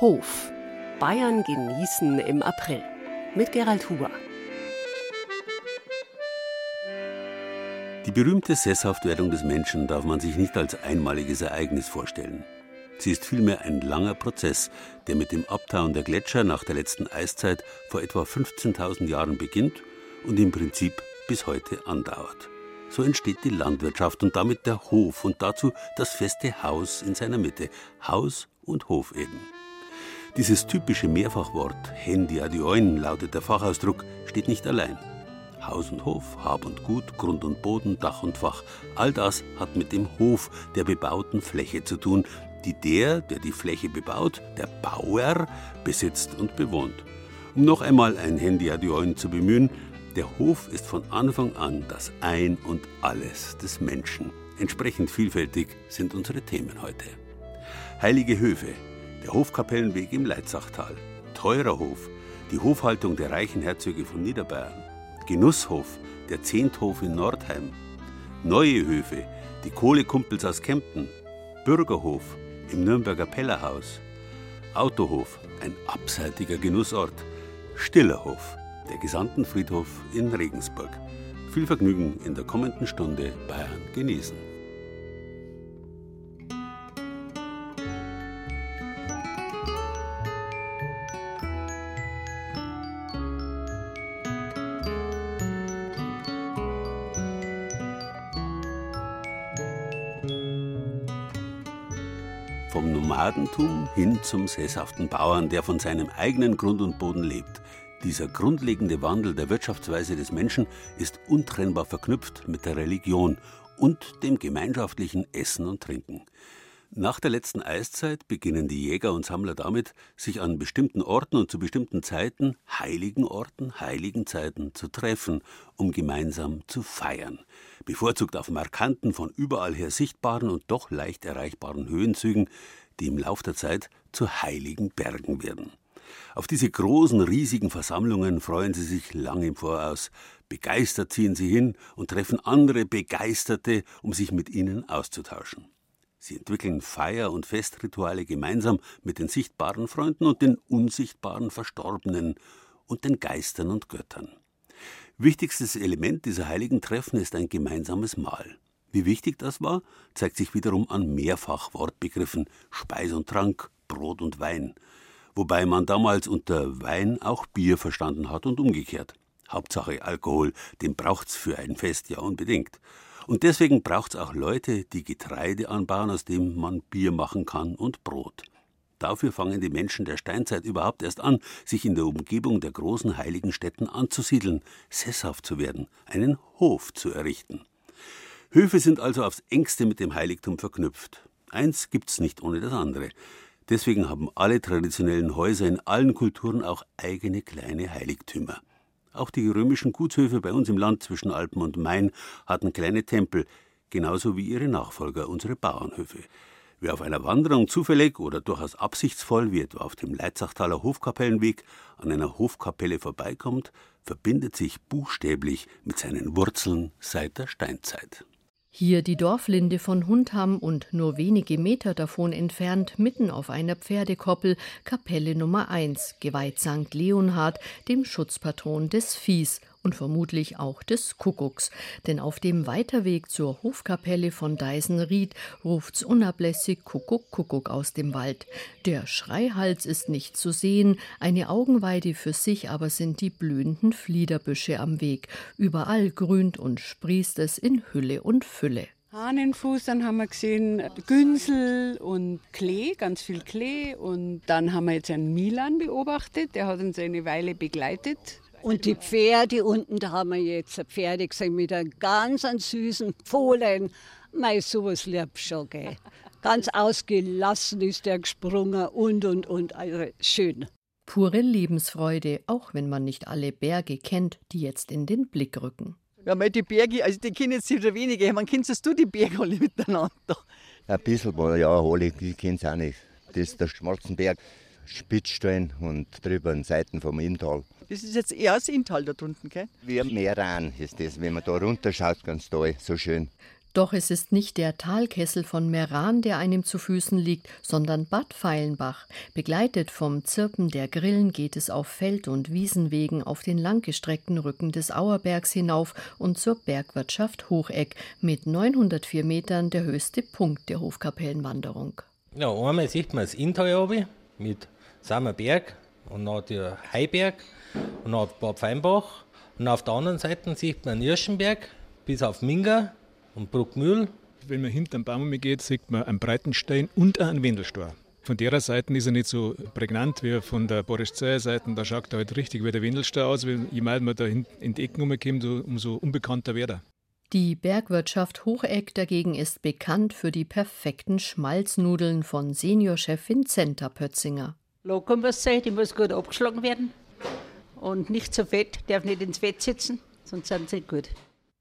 Hof. Bayern genießen im April. Mit Gerald Huber. Die berühmte Sesshaftwerdung des Menschen darf man sich nicht als einmaliges Ereignis vorstellen. Sie ist vielmehr ein langer Prozess, der mit dem Abtauen der Gletscher nach der letzten Eiszeit vor etwa 15.000 Jahren beginnt und im Prinzip bis heute andauert. So entsteht die Landwirtschaft und damit der Hof und dazu das feste Haus in seiner Mitte. Haus und Hof eben. Dieses typische Mehrfachwort Hendi adioin lautet der Fachausdruck, steht nicht allein. Haus und Hof, Hab und Gut, Grund und Boden, Dach und Fach, all das hat mit dem Hof der bebauten Fläche zu tun, die der, der die Fläche bebaut, der Bauer, besitzt und bewohnt. Um noch einmal ein Handy Adioin zu bemühen, der Hof ist von Anfang an das Ein und Alles des Menschen. Entsprechend vielfältig sind unsere Themen heute. Heilige Höfe, der Hofkapellenweg im Leitzachtal, teurer Hof, die Hofhaltung der reichen Herzöge von Niederbayern, Genusshof, der Zehnthof in Nordheim, neue Höfe, die Kohlekumpels aus Kempten, Bürgerhof im Nürnberger Pellerhaus, Autohof, ein abseitiger Genussort, Stillerhof, der Gesandtenfriedhof in Regensburg. Viel Vergnügen in der kommenden Stunde Bayern genießen. Vom Nomadentum hin zum sesshaften Bauern, der von seinem eigenen Grund und Boden lebt. Dieser grundlegende Wandel der Wirtschaftsweise des Menschen ist untrennbar verknüpft mit der Religion und dem gemeinschaftlichen Essen und Trinken. Nach der letzten Eiszeit beginnen die Jäger und Sammler damit, sich an bestimmten Orten und zu bestimmten Zeiten, heiligen Orten, heiligen Zeiten zu treffen, um gemeinsam zu feiern. Bevorzugt auf markanten, von überall her sichtbaren und doch leicht erreichbaren Höhenzügen, die im Lauf der Zeit zu heiligen Bergen werden. Auf diese großen, riesigen Versammlungen freuen sie sich lange im Voraus. Begeistert ziehen sie hin und treffen andere Begeisterte, um sich mit ihnen auszutauschen. Sie entwickeln Feier- und Festrituale gemeinsam mit den sichtbaren Freunden und den unsichtbaren Verstorbenen und den Geistern und Göttern. Wichtigstes Element dieser heiligen Treffen ist ein gemeinsames Mahl. Wie wichtig das war, zeigt sich wiederum an Mehrfachwortbegriffen Speis und Trank, Brot und Wein wobei man damals unter Wein auch Bier verstanden hat und umgekehrt. Hauptsache Alkohol, den braucht's für ein Fest ja unbedingt. Und deswegen braucht's auch Leute, die Getreide anbauen, aus dem man Bier machen kann und Brot. Dafür fangen die Menschen der Steinzeit überhaupt erst an, sich in der Umgebung der großen heiligen Städten anzusiedeln, sesshaft zu werden, einen Hof zu errichten. Höfe sind also aufs engste mit dem Heiligtum verknüpft. Eins gibt's nicht ohne das andere. Deswegen haben alle traditionellen Häuser in allen Kulturen auch eigene kleine Heiligtümer. Auch die römischen Gutshöfe bei uns im Land zwischen Alpen und Main hatten kleine Tempel, genauso wie ihre Nachfolger, unsere Bauernhöfe. Wer auf einer Wanderung zufällig oder durchaus absichtsvoll, wie etwa auf dem Leitzachtaler Hofkapellenweg, an einer Hofkapelle vorbeikommt, verbindet sich buchstäblich mit seinen Wurzeln seit der Steinzeit. Hier die Dorflinde von Hundham und nur wenige Meter davon entfernt, mitten auf einer Pferdekoppel, Kapelle Nummer 1, geweiht St. Leonhard, dem Schutzpatron des Viehs und vermutlich auch des Kuckucks. Denn auf dem Weiterweg zur Hofkapelle von Deisenried ruft's unablässig Kuckuck, Kuckuck aus dem Wald. Der Schreihals ist nicht zu sehen, eine Augenweide für sich aber sind die blühenden Fliederbüsche am Weg. Überall grünt und sprießt es in Hülle und Fülle. Hahnenfuß, dann haben wir gesehen Günsel und Klee, ganz viel Klee. Und dann haben wir jetzt einen Milan beobachtet, der hat uns eine Weile begleitet. Und die Pferde unten, da haben wir jetzt Pferde gesehen mit einem ganz süßen Fohlen. Mei, sowas lieb schon, gell. Ganz ausgelassen ist der gesprungen und, und, und. Also schön. Pure Lebensfreude, auch wenn man nicht alle Berge kennt, die jetzt in den Blick rücken. Ja, mal die Berge, also die kennen jetzt schon wenige. Man kennst du die Berge alle miteinander? Ein bisschen, ja, alle, die kennen es auch nicht. Das ist der Schmalzenberg, Spitzstein und drüber an Seiten vom Inntal. Das ist jetzt eher das Inntal da drunten, gell? Wie Meran ist das, wenn man da runterschaut, ganz toll, so schön. Doch es ist nicht der Talkessel von Meran, der einem zu Füßen liegt, sondern Bad Feilenbach. Begleitet vom Zirpen der Grillen geht es auf Feld- und Wiesenwegen auf den langgestreckten Rücken des Auerbergs hinauf und zur Bergwirtschaft Hocheck, mit 904 Metern der höchste Punkt der Hofkapellenwanderung. Ja, einmal sieht man das Inntal mit Sammerberg und noch der Heiberg und noch Bad Feinbach. Und auf der anderen Seite sieht man Irschenberg bis auf Minga und Bruckmühl. Wenn man hinter den Baum geht, sieht man einen Breitenstein und einen Wendelstor. Von der Seite ist er nicht so prägnant wie von der Boris Seite. Da schaut er halt richtig wie der Wendelstein aus. Je mehr man da in die Ecken umkommt, umso unbekannter wird er. Die Bergwirtschaft Hocheck dagegen ist bekannt für die perfekten Schmalznudeln von Seniorchef Vincenta Pötzinger. Sein, die muss gut abgeschlagen werden. Und nicht zu fett, darf nicht ins Fett sitzen, sonst sind sie nicht gut.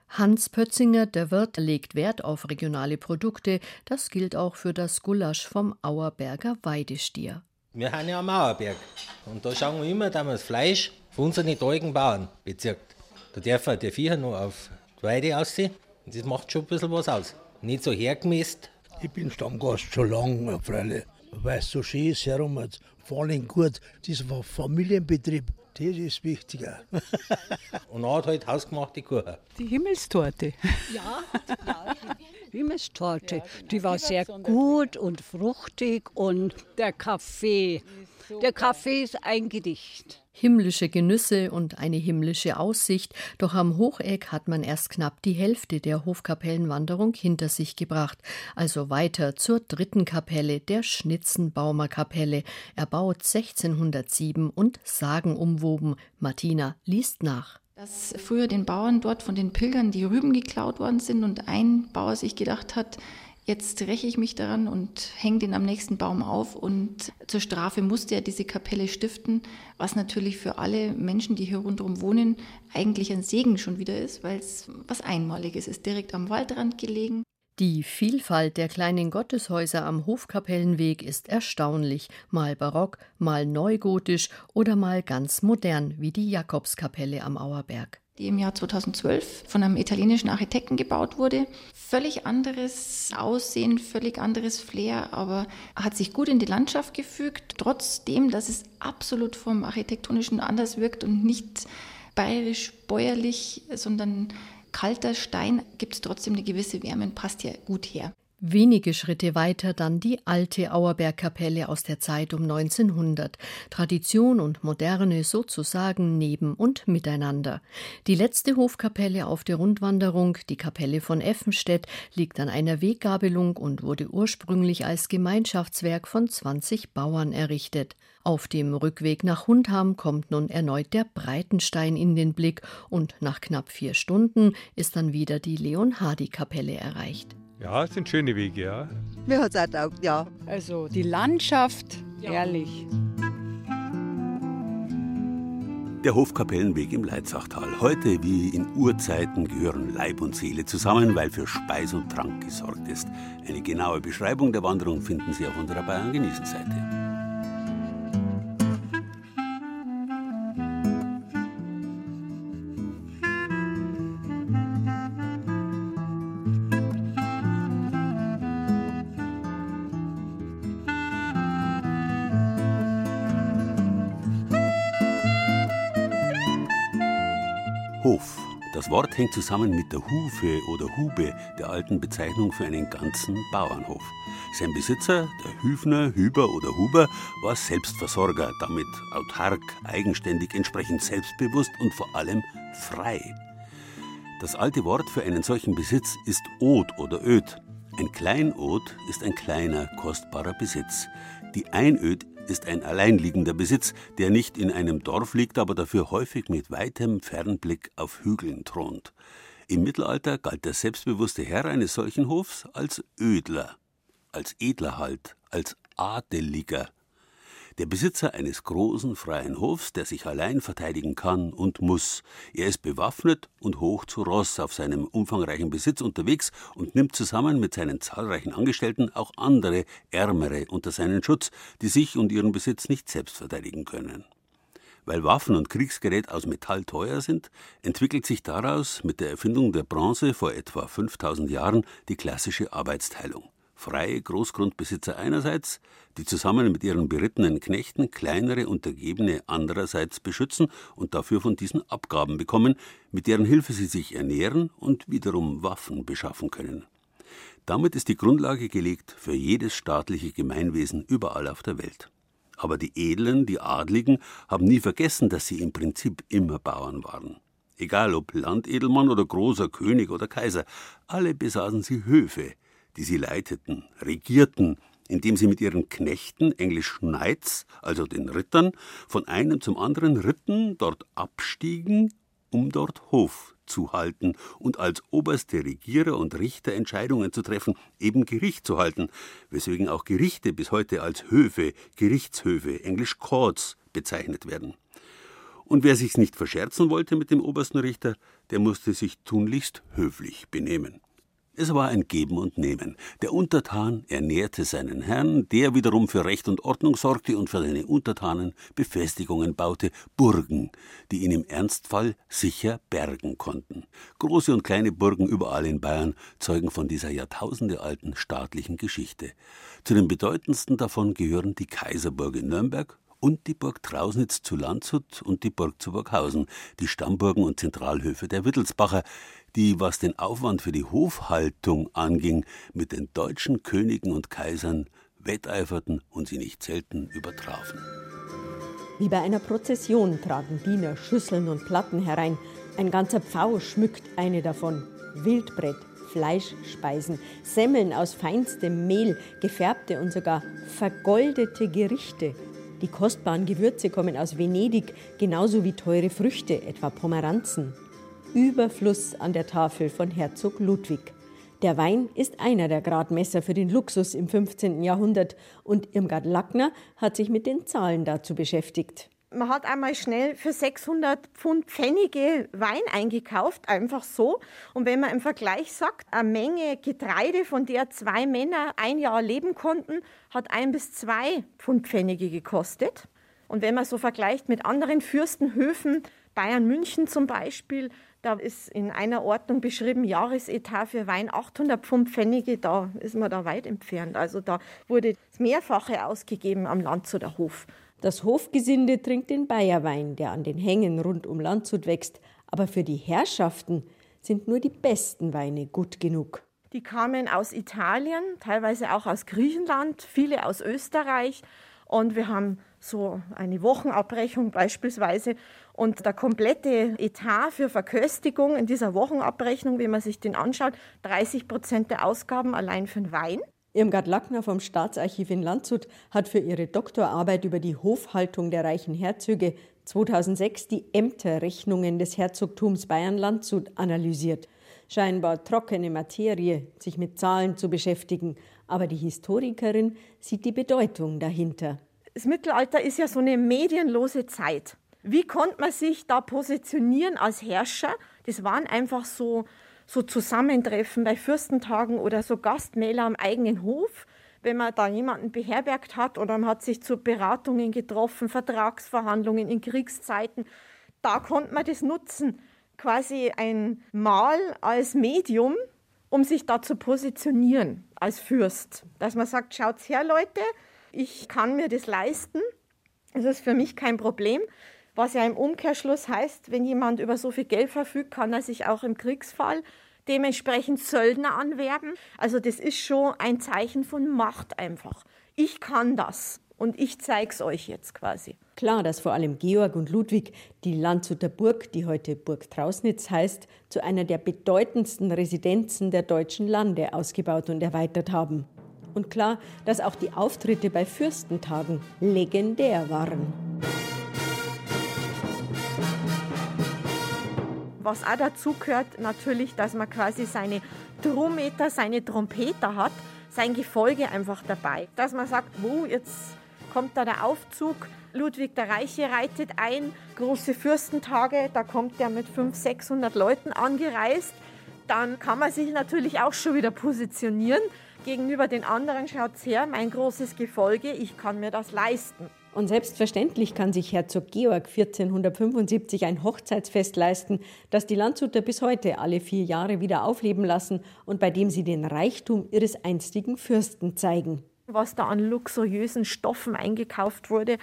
Hans Pötzinger, der Wirt, legt Wert auf regionale Produkte. Das gilt auch für das Gulasch vom Auerberger Weidestier. Wir haben ja am Auerberg. Und da schauen wir immer, dass wir das Fleisch von unseren teuren Bauern bezirkt. Da dürfen die Viecher noch auf die Weide aussehen. Und das macht schon ein bisschen was aus. Nicht so hergemäßt. Ich bin Stammgast schon lange, Freunde. Weil es so schön ist herum, vor allem gut. Das war Familienbetrieb. Das ist wichtiger. Und er hat halt hausgemachte Kuchen. Die Himmelstorte. Ja, ja die Himmelstorte. Die war sehr gut und fruchtig und der Kaffee. Der Kaffee ist ein Gedicht. Himmlische Genüsse und eine himmlische Aussicht, doch am Hocheck hat man erst knapp die Hälfte der Hofkapellenwanderung hinter sich gebracht, also weiter zur dritten Kapelle, der Schnitzenbaumer Kapelle, erbaut 1607 und sagenumwoben. Martina liest nach dass früher den Bauern dort von den Pilgern die Rüben geklaut worden sind und ein Bauer sich gedacht hat, Jetzt räche ich mich daran und hänge den am nächsten Baum auf. Und zur Strafe musste er diese Kapelle stiften, was natürlich für alle Menschen, die hier rundherum wohnen, eigentlich ein Segen schon wieder ist, weil es was Einmaliges ist, direkt am Waldrand gelegen. Die Vielfalt der kleinen Gotteshäuser am Hofkapellenweg ist erstaunlich, mal barock, mal neugotisch oder mal ganz modern, wie die Jakobskapelle am Auerberg die im Jahr 2012 von einem italienischen Architekten gebaut wurde. Völlig anderes Aussehen, völlig anderes Flair, aber hat sich gut in die Landschaft gefügt, trotzdem, dass es absolut vom Architektonischen anders wirkt und nicht bayerisch, bäuerlich, sondern kalter Stein, gibt es trotzdem eine gewisse Wärme und passt ja gut her. Wenige Schritte weiter dann die alte Auerbergkapelle aus der Zeit um 1900. Tradition und Moderne sozusagen neben und miteinander. Die letzte Hofkapelle auf der Rundwanderung, die Kapelle von Effenstedt, liegt an einer Weggabelung und wurde ursprünglich als Gemeinschaftswerk von 20 Bauern errichtet. Auf dem Rückweg nach Hundham kommt nun erneut der Breitenstein in den Blick und nach knapp vier Stunden ist dann wieder die Leonhardi-Kapelle erreicht. Ja, es sind schöne Wege, ja. Mir hat es auch taugt, ja. Also die Landschaft, ja. herrlich. Der Hofkapellenweg im Leitzachtal. Heute wie in Urzeiten gehören Leib und Seele zusammen, weil für Speis und Trank gesorgt ist. Eine genaue Beschreibung der Wanderung finden Sie auf unserer Bayern Wort hängt zusammen mit der Hufe oder Hube, der alten Bezeichnung für einen ganzen Bauernhof. Sein Besitzer, der Hüfner, Hüber oder Huber, war Selbstversorger, damit autark, eigenständig, entsprechend selbstbewusst und vor allem frei. Das alte Wort für einen solchen Besitz ist Od oder Öd. Ein Kleinod ist ein kleiner, kostbarer Besitz. Die Einöd ist ein alleinliegender Besitz, der nicht in einem Dorf liegt, aber dafür häufig mit weitem Fernblick auf Hügeln thront. Im Mittelalter galt der selbstbewusste Herr eines solchen Hofs als Ödler, als Edler halt, als Adeliger, der Besitzer eines großen freien Hofs, der sich allein verteidigen kann und muss. Er ist bewaffnet und hoch zu Ross auf seinem umfangreichen Besitz unterwegs und nimmt zusammen mit seinen zahlreichen Angestellten auch andere, ärmere unter seinen Schutz, die sich und ihren Besitz nicht selbst verteidigen können. Weil Waffen und Kriegsgerät aus Metall teuer sind, entwickelt sich daraus mit der Erfindung der Bronze vor etwa 5000 Jahren die klassische Arbeitsteilung. Freie Großgrundbesitzer einerseits, die zusammen mit ihren berittenen Knechten kleinere Untergebene andererseits beschützen und dafür von diesen Abgaben bekommen, mit deren Hilfe sie sich ernähren und wiederum Waffen beschaffen können. Damit ist die Grundlage gelegt für jedes staatliche Gemeinwesen überall auf der Welt. Aber die Edlen, die Adligen, haben nie vergessen, dass sie im Prinzip immer Bauern waren. Egal ob Landedelmann oder großer König oder Kaiser, alle besaßen sie Höfe, die sie leiteten, regierten, indem sie mit ihren Knechten, englisch Knights, also den Rittern, von einem zum anderen ritten, dort abstiegen, um dort Hof zu halten und als oberste Regierer und Richter Entscheidungen zu treffen, eben Gericht zu halten, weswegen auch Gerichte bis heute als Höfe, Gerichtshöfe, englisch Courts, bezeichnet werden. Und wer sich's nicht verscherzen wollte mit dem obersten Richter, der musste sich tunlichst höflich benehmen. Es war ein Geben und Nehmen. Der Untertan ernährte seinen Herrn, der wiederum für Recht und Ordnung sorgte und für seine Untertanen Befestigungen baute, Burgen, die ihn im Ernstfall sicher bergen konnten. Große und kleine Burgen überall in Bayern zeugen von dieser jahrtausendealten staatlichen Geschichte. Zu den bedeutendsten davon gehören die Kaiserburg in Nürnberg und die Burg Trausnitz zu Landshut und die Burg zu Burghausen, die Stammburgen und Zentralhöfe der Wittelsbacher, die, was den Aufwand für die Hofhaltung anging, mit den deutschen Königen und Kaisern wetteiferten und sie nicht selten übertrafen. Wie bei einer Prozession tragen Diener Schüsseln und Platten herein. Ein ganzer Pfau schmückt eine davon. Wildbrett, Fleischspeisen, Semmeln aus feinstem Mehl, gefärbte und sogar vergoldete Gerichte. Die kostbaren Gewürze kommen aus Venedig, genauso wie teure Früchte, etwa Pomeranzen. Überfluss an der Tafel von Herzog Ludwig. Der Wein ist einer der Gradmesser für den Luxus im 15. Jahrhundert und Irmgard Lackner hat sich mit den Zahlen dazu beschäftigt. Man hat einmal schnell für 600 Pfund Pfennige Wein eingekauft, einfach so. Und wenn man im Vergleich sagt, eine Menge Getreide, von der zwei Männer ein Jahr leben konnten, hat ein bis zwei Pfund Pfennige gekostet. Und wenn man so vergleicht mit anderen Fürstenhöfen, Bayern München zum Beispiel, da ist in einer Ordnung beschrieben, Jahresetat für Wein 800 Pfund Pfennige, da ist man da weit entfernt. Also da wurde das Mehrfache ausgegeben am Landshut der Hof. Das Hofgesinde trinkt den Bayerwein, der an den Hängen rund um Landshut wächst. Aber für die Herrschaften sind nur die besten Weine gut genug. Die kamen aus Italien, teilweise auch aus Griechenland, viele aus Österreich. Und wir haben so eine Wochenabrechnung beispielsweise. Und der komplette Etat für Verköstigung in dieser Wochenabrechnung, wenn man sich den anschaut, 30 Prozent der Ausgaben allein für den Wein. Irmgard Lackner vom Staatsarchiv in Landshut hat für ihre Doktorarbeit über die Hofhaltung der reichen Herzöge 2006 die Ämterrechnungen des Herzogtums Bayern-Landshut analysiert. Scheinbar trockene Materie, sich mit Zahlen zu beschäftigen, aber die Historikerin sieht die Bedeutung dahinter. Das Mittelalter ist ja so eine medienlose Zeit. Wie konnte man sich da positionieren als Herrscher? Das waren einfach so, so Zusammentreffen bei Fürstentagen oder so Gastmäler am eigenen Hof, wenn man da jemanden beherbergt hat oder man hat sich zu Beratungen getroffen, Vertragsverhandlungen in Kriegszeiten. Da konnte man das nutzen, quasi ein Mahl als Medium, um sich da zu positionieren als Fürst. Dass man sagt, schaut's her, Leute, ich kann mir das leisten. Das ist für mich kein Problem. Was ja im Umkehrschluss heißt, wenn jemand über so viel Geld verfügt, kann er sich auch im Kriegsfall dementsprechend Söldner anwerben. Also das ist schon ein Zeichen von Macht einfach. Ich kann das und ich zeige es euch jetzt quasi. Klar, dass vor allem Georg und Ludwig die Landshuter Burg, die heute Burg Trausnitz heißt, zu einer der bedeutendsten Residenzen der deutschen Lande ausgebaut und erweitert haben. Und klar, dass auch die Auftritte bei Fürstentagen legendär waren. Was auch dazu gehört, natürlich, dass man quasi seine Drommeter, seine Trompeter hat, sein Gefolge einfach dabei. Dass man sagt, wo jetzt kommt da der Aufzug, Ludwig der Reiche reitet ein, große Fürstentage, da kommt der mit 500, 600 Leuten angereist. Dann kann man sich natürlich auch schon wieder positionieren gegenüber den anderen schaut her, mein großes Gefolge, ich kann mir das leisten. Und selbstverständlich kann sich Herzog Georg 1475 ein Hochzeitsfest leisten, das die Landshuter bis heute alle vier Jahre wieder aufleben lassen und bei dem sie den Reichtum ihres einstigen Fürsten zeigen. Was da an luxuriösen Stoffen eingekauft wurde,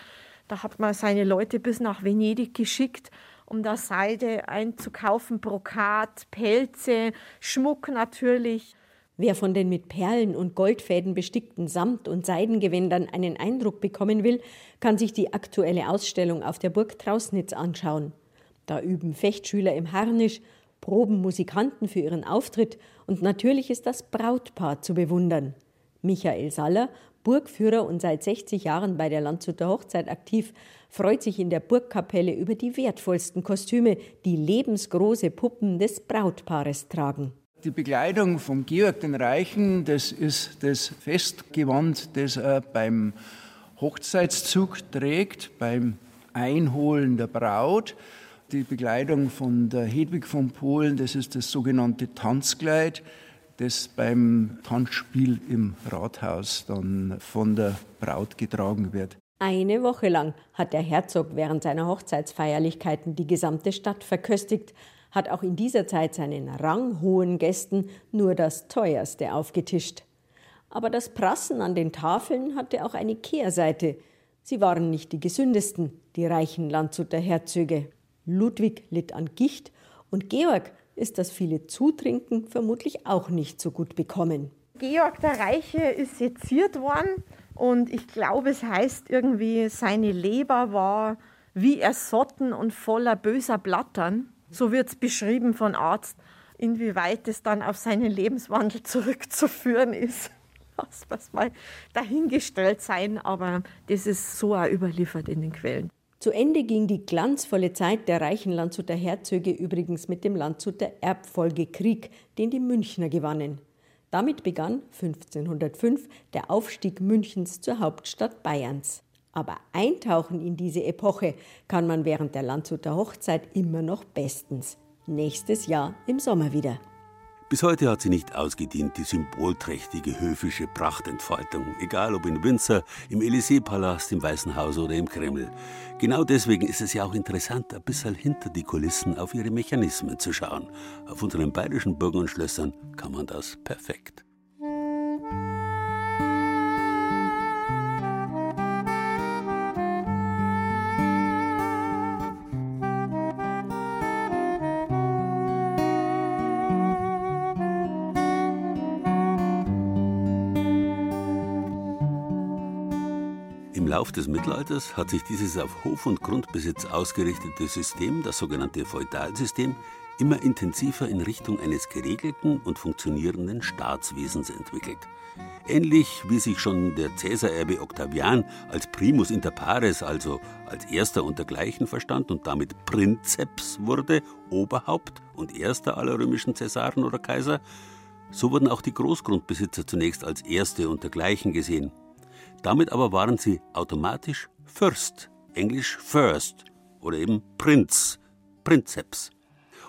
da hat man seine Leute bis nach Venedig geschickt, um da Seide einzukaufen, Brokat, Pelze, Schmuck natürlich. Wer von den mit Perlen und Goldfäden bestickten Samt- und Seidengewändern einen Eindruck bekommen will, kann sich die aktuelle Ausstellung auf der Burg Trausnitz anschauen. Da üben Fechtschüler im Harnisch, proben Musikanten für ihren Auftritt und natürlich ist das Brautpaar zu bewundern. Michael Saller, Burgführer und seit 60 Jahren bei der Landshuter Hochzeit aktiv, freut sich in der Burgkapelle über die wertvollsten Kostüme, die lebensgroße Puppen des Brautpaares tragen. Die Bekleidung vom Georg den Reichen, das ist das Festgewand, das er beim Hochzeitszug trägt, beim Einholen der Braut. Die Bekleidung von der Hedwig von Polen, das ist das sogenannte Tanzkleid, das beim Tanzspiel im Rathaus dann von der Braut getragen wird. Eine Woche lang hat der Herzog während seiner Hochzeitsfeierlichkeiten die gesamte Stadt verköstigt, hat auch in dieser Zeit seinen ranghohen Gästen nur das Teuerste aufgetischt. Aber das Prassen an den Tafeln hatte auch eine Kehrseite. Sie waren nicht die gesündesten, die reichen Landshuter Herzöge. Ludwig litt an Gicht und Georg ist das viele Zutrinken vermutlich auch nicht so gut bekommen. Georg der Reiche ist seziert worden und ich glaube, es heißt irgendwie, seine Leber war wie ersotten und voller böser Blattern. So wird es beschrieben von Arzt. Inwieweit es dann auf seinen Lebenswandel zurückzuführen ist, das muss mal dahingestellt sein, aber das ist so auch überliefert in den Quellen. Zu Ende ging die glanzvolle Zeit der reichen Landshuter Herzöge übrigens mit dem Landshuter Erbfolgekrieg, den die Münchner gewannen. Damit begann 1505 der Aufstieg Münchens zur Hauptstadt Bayerns. Aber eintauchen in diese Epoche kann man während der Landshuter Hochzeit immer noch bestens. Nächstes Jahr im Sommer wieder. Bis heute hat sie nicht ausgedient, die symbolträchtige höfische Prachtentfaltung, egal ob in Windsor, im Élysée-Palast, im Weißen Haus oder im Kreml. Genau deswegen ist es ja auch interessant, ein bisschen hinter die Kulissen auf ihre Mechanismen zu schauen. Auf unseren bayerischen Burgen und Schlössern kann man das perfekt. Lauf des Mittelalters hat sich dieses auf Hof- und Grundbesitz ausgerichtete System, das sogenannte Feudalsystem, immer intensiver in Richtung eines geregelten und funktionierenden Staatswesens entwickelt. Ähnlich wie sich schon der Cäsarerbe Octavian als primus inter pares, also als erster untergleichen verstand und damit Prinzeps wurde, Oberhaupt und erster aller römischen Cäsaren oder Kaiser, so wurden auch die Großgrundbesitzer zunächst als erste untergleichen gesehen. Damit aber waren sie automatisch Fürst, englisch First oder eben Prinz, Prinzeps.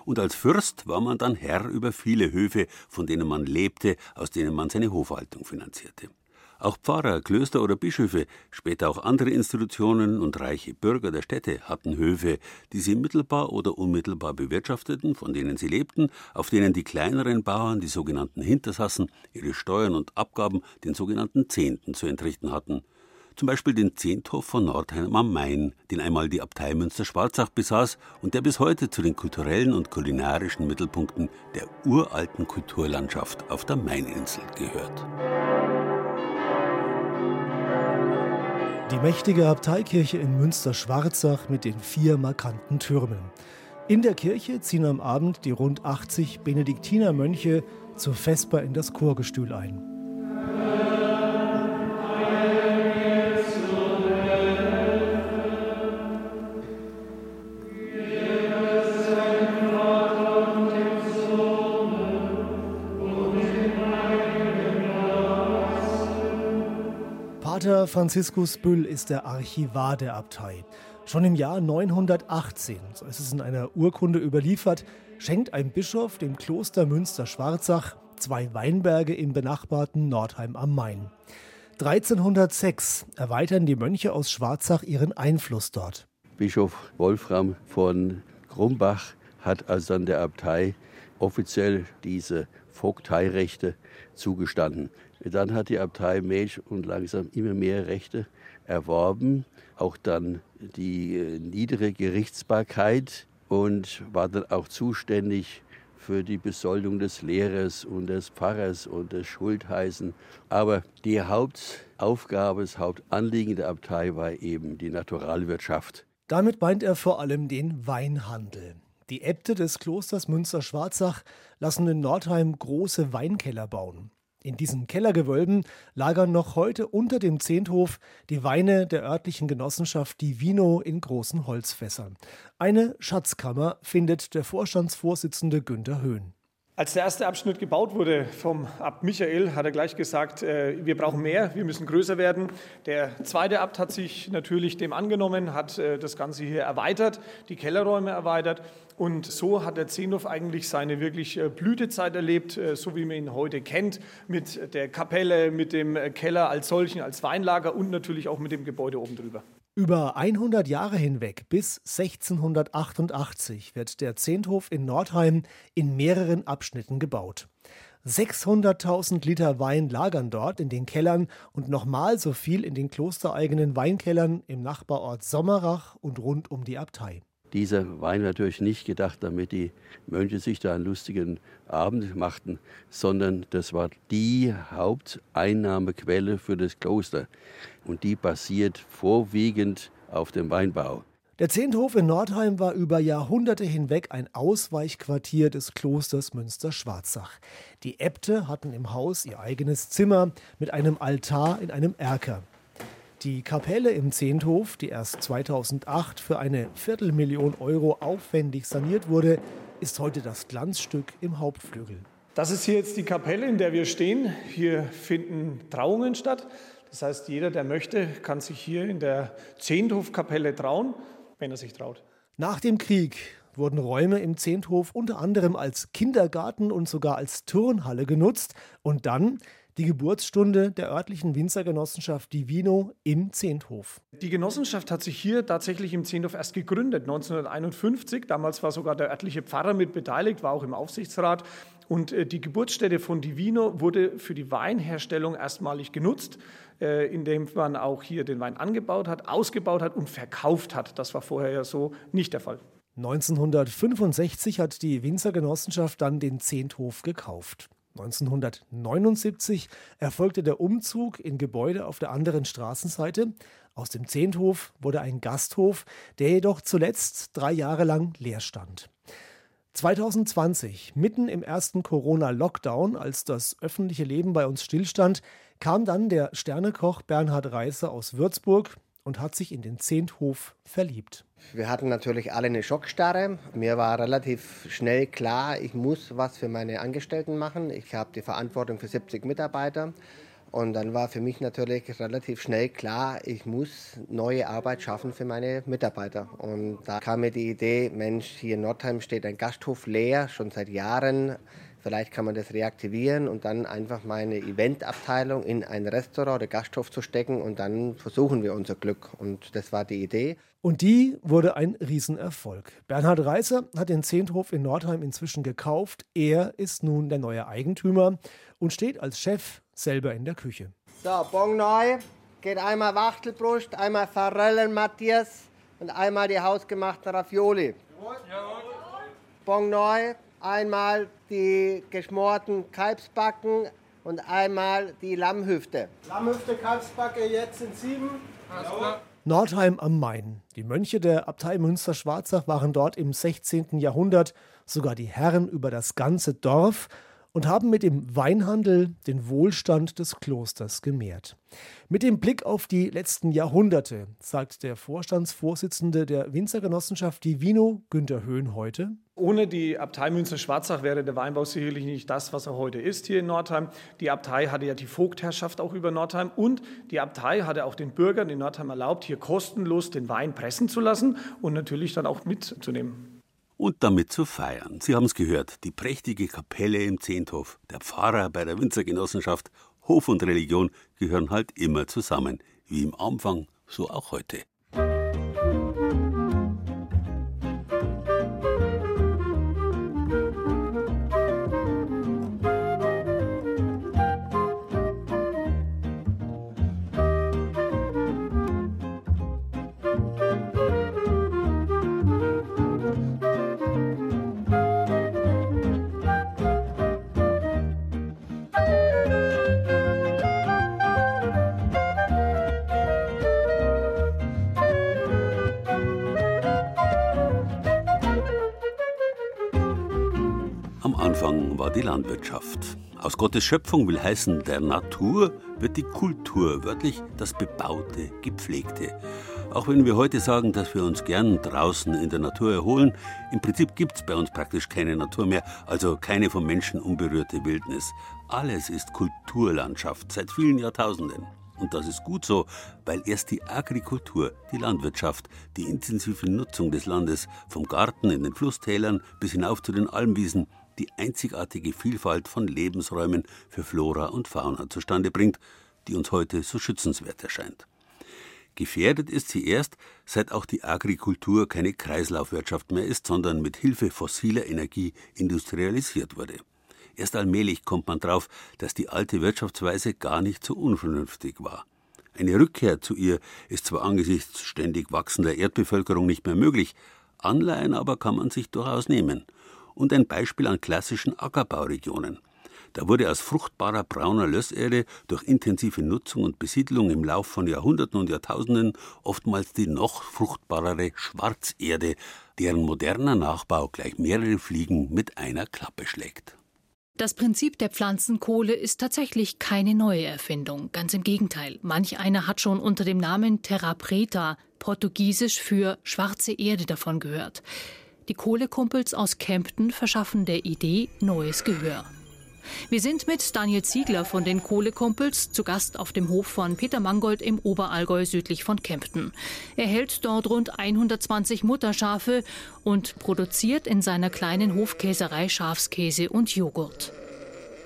Und als Fürst war man dann Herr über viele Höfe, von denen man lebte, aus denen man seine Hofhaltung finanzierte. Auch Pfarrer, Klöster oder Bischöfe, später auch andere Institutionen und reiche Bürger der Städte hatten Höfe, die sie mittelbar oder unmittelbar bewirtschafteten, von denen sie lebten, auf denen die kleineren Bauern, die sogenannten Hintersassen, ihre Steuern und Abgaben, den sogenannten Zehnten, zu entrichten hatten. Zum Beispiel den Zehnthof von Nordheim am Main, den einmal die Abtei Münster-Schwarzach besaß und der bis heute zu den kulturellen und kulinarischen Mittelpunkten der uralten Kulturlandschaft auf der Maininsel gehört. Die mächtige Abteikirche in Münster-Schwarzach mit den vier markanten Türmen. In der Kirche ziehen am Abend die rund 80 Benediktinermönche zur Vesper in das Chorgestühl ein. Pater Franziskus Büll ist der Archivar der Abtei. Schon im Jahr 918, so ist es in einer Urkunde überliefert, schenkt ein Bischof dem Kloster Münster-Schwarzach zwei Weinberge im benachbarten Nordheim am Main. 1306 erweitern die Mönche aus Schwarzach ihren Einfluss dort. Bischof Wolfram von Grumbach hat also dann der Abtei offiziell diese Vogteirechte zugestanden. Dann hat die Abtei Melch und langsam immer mehr Rechte erworben, auch dann die äh, niedere Gerichtsbarkeit und war dann auch zuständig für die Besoldung des Lehrers und des Pfarrers und des Schultheißen. Aber die Hauptaufgabe, das Hauptanliegen der Abtei war eben die Naturalwirtschaft. Damit meint er vor allem den Weinhandel. Die Äbte des Klosters Münster-Schwarzach lassen in Nordheim große Weinkeller bauen. In diesen Kellergewölben lagern noch heute unter dem Zehnthof die Weine der örtlichen Genossenschaft Divino in großen Holzfässern. Eine Schatzkammer findet der Vorstandsvorsitzende Günter Höhn. Als der erste Abschnitt gebaut wurde vom Abt Michael, hat er gleich gesagt, äh, wir brauchen mehr, wir müssen größer werden. Der zweite Abt hat sich natürlich dem angenommen, hat äh, das Ganze hier erweitert, die Kellerräume erweitert. Und so hat der Zehnhof eigentlich seine wirklich äh, Blütezeit erlebt, so wie man ihn heute kennt, mit der Kapelle, mit dem Keller als solchen, als Weinlager und natürlich auch mit dem Gebäude oben drüber. Über 100 Jahre hinweg bis 1688 wird der Zehnthof in Nordheim in mehreren Abschnitten gebaut. 600.000 Liter Wein lagern dort in den Kellern und nochmal so viel in den klostereigenen Weinkellern im Nachbarort Sommerach und rund um die Abtei. Dieser Wein natürlich nicht gedacht, damit die Mönche sich da einen lustigen Abend machten, sondern das war die Haupteinnahmequelle für das Kloster. Und die basiert vorwiegend auf dem Weinbau. Der Zehnthof in Nordheim war über Jahrhunderte hinweg ein Ausweichquartier des Klosters Münster-Schwarzach. Die Äbte hatten im Haus ihr eigenes Zimmer mit einem Altar in einem Erker. Die Kapelle im Zehnthof, die erst 2008 für eine Viertelmillion Euro aufwendig saniert wurde, ist heute das Glanzstück im Hauptflügel. Das ist hier jetzt die Kapelle, in der wir stehen. Hier finden Trauungen statt. Das heißt, jeder, der möchte, kann sich hier in der Zehnthofkapelle trauen, wenn er sich traut. Nach dem Krieg wurden Räume im Zehnthof unter anderem als Kindergarten und sogar als Turnhalle genutzt und dann die Geburtsstunde der örtlichen Winzergenossenschaft Divino im Zehnthof. Die Genossenschaft hat sich hier tatsächlich im Zehnthof erst gegründet, 1951. Damals war sogar der örtliche Pfarrer mit beteiligt, war auch im Aufsichtsrat. Und äh, die Geburtsstätte von Divino wurde für die Weinherstellung erstmalig genutzt, äh, indem man auch hier den Wein angebaut hat, ausgebaut hat und verkauft hat. Das war vorher ja so nicht der Fall. 1965 hat die Winzergenossenschaft dann den Zehnthof gekauft. 1979 erfolgte der Umzug in Gebäude auf der anderen Straßenseite. Aus dem Zehnthof wurde ein Gasthof, der jedoch zuletzt drei Jahre lang leer stand. 2020, mitten im ersten Corona-Lockdown, als das öffentliche Leben bei uns stillstand, kam dann der Sternekoch Bernhard Reißer aus Würzburg und hat sich in den Zehnthof verliebt. Wir hatten natürlich alle eine Schockstarre. Mir war relativ schnell klar, ich muss was für meine Angestellten machen. Ich habe die Verantwortung für 70 Mitarbeiter. Und dann war für mich natürlich relativ schnell klar, ich muss neue Arbeit schaffen für meine Mitarbeiter. Und da kam mir die Idee, Mensch, hier in Nordheim steht ein Gasthof leer, schon seit Jahren. Vielleicht kann man das reaktivieren und dann einfach meine Eventabteilung in ein Restaurant oder Gasthof zu stecken und dann versuchen wir unser Glück. Und das war die Idee. Und die wurde ein Riesenerfolg. Bernhard Reißer hat den Zehnthof in Nordheim inzwischen gekauft. Er ist nun der neue Eigentümer und steht als Chef selber in der Küche. So, Bon neu. Geht einmal Wachtelbrust, einmal Forellen Matthias und einmal die hausgemachten Ravioli. Jawohl. Bon neu, einmal die geschmorten Kalbsbacken und einmal die Lammhüfte. Lammhüfte, Kalbsbacke jetzt in sieben. Nordheim am Main. Die Mönche der Abtei Münster-Schwarzach waren dort im 16. Jahrhundert sogar die Herren über das ganze Dorf und haben mit dem Weinhandel den Wohlstand des Klosters gemehrt. Mit dem Blick auf die letzten Jahrhunderte, sagt der Vorstandsvorsitzende der Winzergenossenschaft Divino, Günter Höhn, heute. Ohne die Abtei Münster-Schwarzach wäre der Weinbau sicherlich nicht das, was er heute ist hier in Nordheim. Die Abtei hatte ja die Vogtherrschaft auch über Nordheim und die Abtei hatte auch den Bürgern in Nordheim erlaubt, hier kostenlos den Wein pressen zu lassen und natürlich dann auch mitzunehmen. Und damit zu feiern. Sie haben es gehört, die prächtige Kapelle im Zehnthof, der Pfarrer bei der Winzergenossenschaft, Hof und Religion gehören halt immer zusammen, wie im Anfang, so auch heute. Die Landwirtschaft. Aus Gottes Schöpfung will heißen, der Natur wird die Kultur, wörtlich das Bebaute, Gepflegte. Auch wenn wir heute sagen, dass wir uns gern draußen in der Natur erholen, im Prinzip gibt es bei uns praktisch keine Natur mehr, also keine vom Menschen unberührte Wildnis. Alles ist Kulturlandschaft seit vielen Jahrtausenden. Und das ist gut so, weil erst die Agrikultur, die Landwirtschaft, die intensive Nutzung des Landes vom Garten in den Flusstälern bis hinauf zu den Almwiesen die einzigartige Vielfalt von Lebensräumen für Flora und Fauna zustande bringt, die uns heute so schützenswert erscheint. Gefährdet ist sie erst, seit auch die Agrikultur keine Kreislaufwirtschaft mehr ist, sondern mit Hilfe fossiler Energie industrialisiert wurde. Erst allmählich kommt man drauf, dass die alte Wirtschaftsweise gar nicht so unvernünftig war. Eine Rückkehr zu ihr ist zwar angesichts ständig wachsender Erdbevölkerung nicht mehr möglich, Anleihen aber kann man sich durchaus nehmen und ein Beispiel an klassischen Ackerbauregionen. Da wurde aus fruchtbarer brauner Lösserde durch intensive Nutzung und Besiedlung im Lauf von Jahrhunderten und Jahrtausenden oftmals die noch fruchtbarere Schwarzerde, deren moderner Nachbau gleich mehrere Fliegen mit einer Klappe schlägt. Das Prinzip der Pflanzenkohle ist tatsächlich keine neue Erfindung. Ganz im Gegenteil. Manch einer hat schon unter dem Namen Terra Preta, portugiesisch für schwarze Erde, davon gehört. Die Kohlekumpels aus Kempten verschaffen der Idee neues Gehör. Wir sind mit Daniel Ziegler von den Kohlekumpels zu Gast auf dem Hof von Peter Mangold im Oberallgäu südlich von Kempten. Er hält dort rund 120 Mutterschafe und produziert in seiner kleinen Hofkäserei Schafskäse und Joghurt.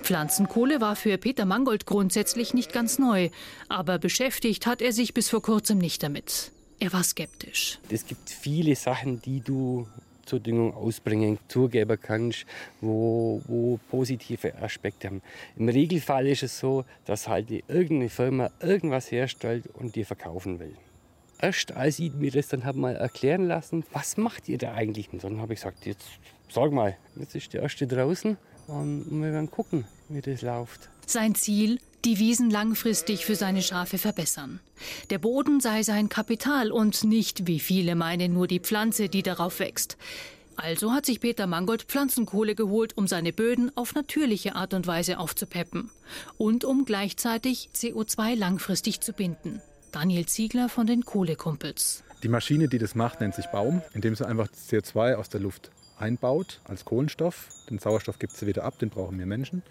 Pflanzenkohle war für Peter Mangold grundsätzlich nicht ganz neu, aber beschäftigt hat er sich bis vor kurzem nicht damit. Er war skeptisch. Es gibt viele Sachen, die du zur Düngung ausbringen, zugeben kannst, wo, wo positive Aspekte haben. Im Regelfall ist es so, dass halt irgendeine Firma irgendwas herstellt und dir verkaufen will. Erst als ich mir das dann habe mal erklären lassen, was macht ihr da eigentlich? Und dann habe ich gesagt, jetzt sag mal, jetzt ist der erste draußen und wir werden gucken, wie das läuft. Sein Ziel, die Wiesen langfristig für seine Schafe verbessern. Der Boden sei sein Kapital und nicht, wie viele meinen, nur die Pflanze, die darauf wächst. Also hat sich Peter Mangold Pflanzenkohle geholt, um seine Böden auf natürliche Art und Weise aufzupeppen und um gleichzeitig CO2 langfristig zu binden. Daniel Ziegler von den Kohlekumpels. Die Maschine, die das macht, nennt sich Baum, indem sie einfach CO2 aus der Luft einbaut als Kohlenstoff. Den Sauerstoff gibt sie wieder ab, den brauchen wir Menschen.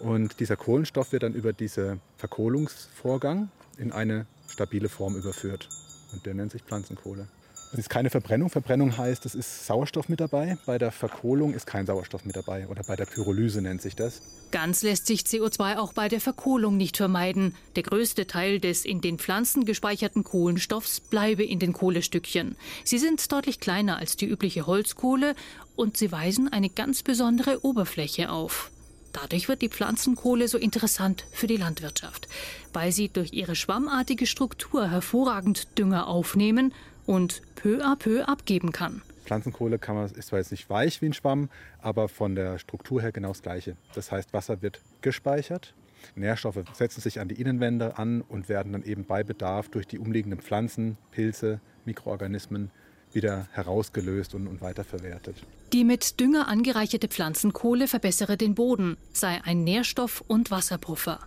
Und dieser Kohlenstoff wird dann über diesen Verkohlungsvorgang in eine stabile Form überführt. Und der nennt sich Pflanzenkohle. Es ist keine Verbrennung. Verbrennung heißt, es ist Sauerstoff mit dabei. Bei der Verkohlung ist kein Sauerstoff mit dabei. Oder bei der Pyrolyse nennt sich das. Ganz lässt sich CO2 auch bei der Verkohlung nicht vermeiden. Der größte Teil des in den Pflanzen gespeicherten Kohlenstoffs bleibe in den Kohlestückchen. Sie sind deutlich kleiner als die übliche Holzkohle und sie weisen eine ganz besondere Oberfläche auf. Dadurch wird die Pflanzenkohle so interessant für die Landwirtschaft, weil sie durch ihre schwammartige Struktur hervorragend Dünger aufnehmen und peu à peu abgeben kann. Pflanzenkohle kann man, ist zwar jetzt nicht weich wie ein Schwamm, aber von der Struktur her genau das Gleiche. Das heißt, Wasser wird gespeichert, Nährstoffe setzen sich an die Innenwände an und werden dann eben bei Bedarf durch die umliegenden Pflanzen, Pilze, Mikroorganismen wieder herausgelöst und, und weiterverwertet. Die mit Dünger angereicherte Pflanzenkohle verbessere den Boden, sei ein Nährstoff- und Wasserpuffer.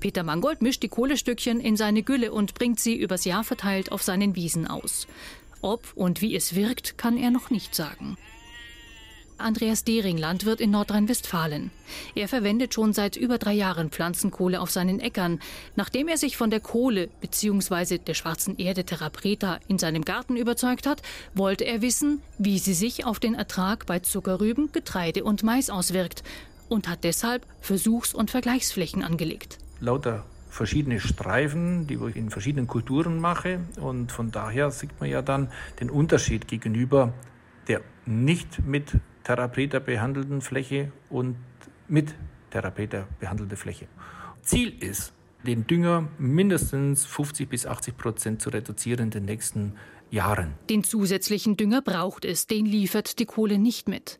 Peter Mangold mischt die Kohlestückchen in seine Gülle und bringt sie übers Jahr verteilt auf seinen Wiesen aus. Ob und wie es wirkt, kann er noch nicht sagen. Andreas Dehring, Landwirt in Nordrhein-Westfalen. Er verwendet schon seit über drei Jahren Pflanzenkohle auf seinen Äckern. Nachdem er sich von der Kohle bzw. der schwarzen Erde Terra Preta in seinem Garten überzeugt hat, wollte er wissen, wie sie sich auf den Ertrag bei Zuckerrüben, Getreide und Mais auswirkt und hat deshalb Versuchs- und Vergleichsflächen angelegt. Lauter verschiedene Streifen, die ich in verschiedenen Kulturen mache. Und von daher sieht man ja dann den Unterschied gegenüber der nicht mit Therapeter behandelten Fläche und mit Therapeter behandelte Fläche. Ziel ist, den Dünger mindestens 50 bis 80 Prozent zu reduzieren in den nächsten Jahren. Den zusätzlichen Dünger braucht es, den liefert die Kohle nicht mit.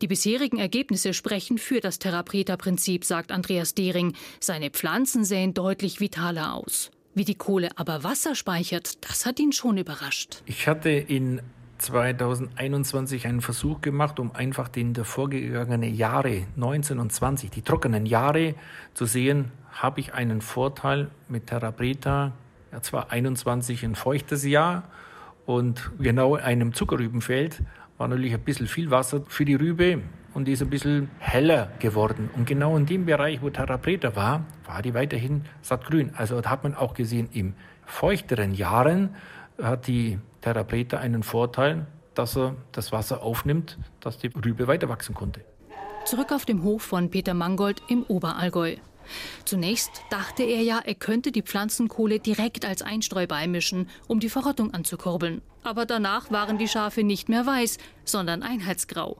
Die bisherigen Ergebnisse sprechen für das Therapreta-Prinzip, sagt Andreas Dehring. Seine Pflanzen sähen deutlich vitaler aus. Wie die Kohle aber Wasser speichert, das hat ihn schon überrascht. Ich hatte in 2021 einen Versuch gemacht, um einfach den vorgegangenen Jahre 19 und 20, die trockenen Jahre, zu sehen, habe ich einen Vorteil mit Therapreta. Ja, zwar 21 ein feuchtes Jahr und genau einem Zuckerrübenfeld war natürlich ein bisschen viel Wasser für die Rübe und die ist ein bisschen heller geworden. Und genau in dem Bereich, wo Therapreta war, war die weiterhin sattgrün. Also hat man auch gesehen, im feuchteren Jahren hat die Therapreta einen Vorteil, dass er das Wasser aufnimmt, dass die Rübe weiter wachsen konnte. Zurück auf dem Hof von Peter Mangold im Oberallgäu. Zunächst dachte er ja, er könnte die Pflanzenkohle direkt als Einstreu beimischen, um die Verrottung anzukurbeln. Aber danach waren die Schafe nicht mehr weiß, sondern einheitsgrau.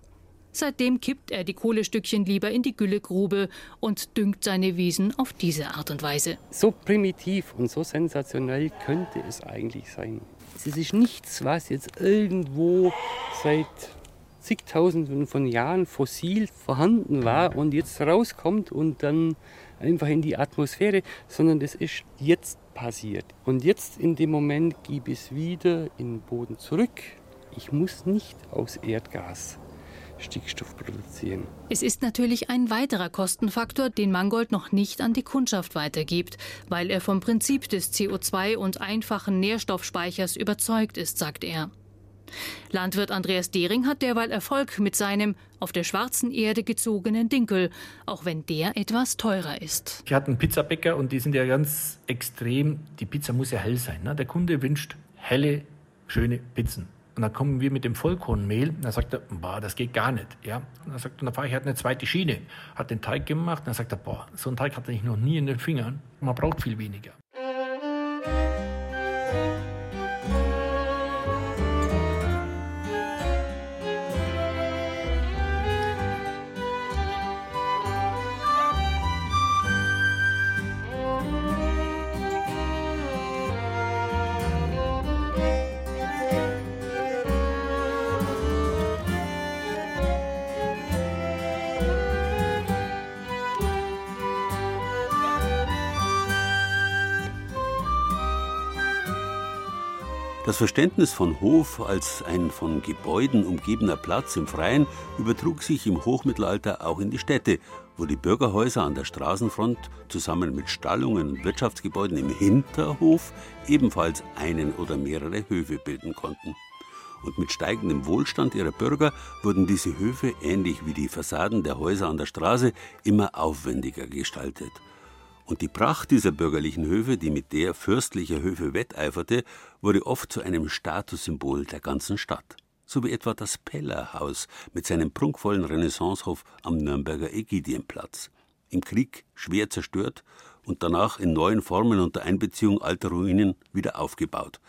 Seitdem kippt er die Kohlestückchen lieber in die Güllegrube und düngt seine Wiesen auf diese Art und Weise. So primitiv und so sensationell könnte es eigentlich sein. Es ist nichts, was jetzt irgendwo seit zigtausenden von Jahren fossil vorhanden war und jetzt rauskommt und dann einfach in die Atmosphäre, sondern das ist jetzt passiert. Und jetzt in dem Moment gebe es wieder in den Boden zurück. Ich muss nicht aus Erdgas Stickstoff produzieren. Es ist natürlich ein weiterer Kostenfaktor, den Mangold noch nicht an die Kundschaft weitergibt, weil er vom Prinzip des CO2 und einfachen Nährstoffspeichers überzeugt ist, sagt er. Landwirt Andreas Dehring hat derweil Erfolg mit seinem auf der schwarzen Erde gezogenen Dinkel, auch wenn der etwas teurer ist. Ich hatte einen Pizzabäcker und die sind ja ganz extrem. Die Pizza muss ja hell sein. Ne? Der Kunde wünscht helle, schöne Pizzen. Und dann kommen wir mit dem Vollkornmehl. Und dann sagt er, boah, das geht gar nicht. Ja? Und dann sagt er, dann fahre ich halt eine zweite Schiene. Hat den Teig gemacht. Und dann sagt er, boah, so einen Teig hatte ich noch nie in den Fingern. Man braucht viel weniger. Das Verständnis von Hof als ein von Gebäuden umgebener Platz im Freien übertrug sich im Hochmittelalter auch in die Städte, wo die Bürgerhäuser an der Straßenfront zusammen mit Stallungen und Wirtschaftsgebäuden im Hinterhof ebenfalls einen oder mehrere Höfe bilden konnten. Und mit steigendem Wohlstand ihrer Bürger wurden diese Höfe, ähnlich wie die Fassaden der Häuser an der Straße, immer aufwendiger gestaltet. Und die Pracht dieser bürgerlichen Höfe, die mit der fürstlicher Höfe wetteiferte, wurde oft zu einem Statussymbol der ganzen Stadt. So wie etwa das Pellerhaus mit seinem prunkvollen Renaissancehof am Nürnberger Ägidienplatz. Im Krieg schwer zerstört und danach in neuen Formen unter Einbeziehung alter Ruinen wieder aufgebaut.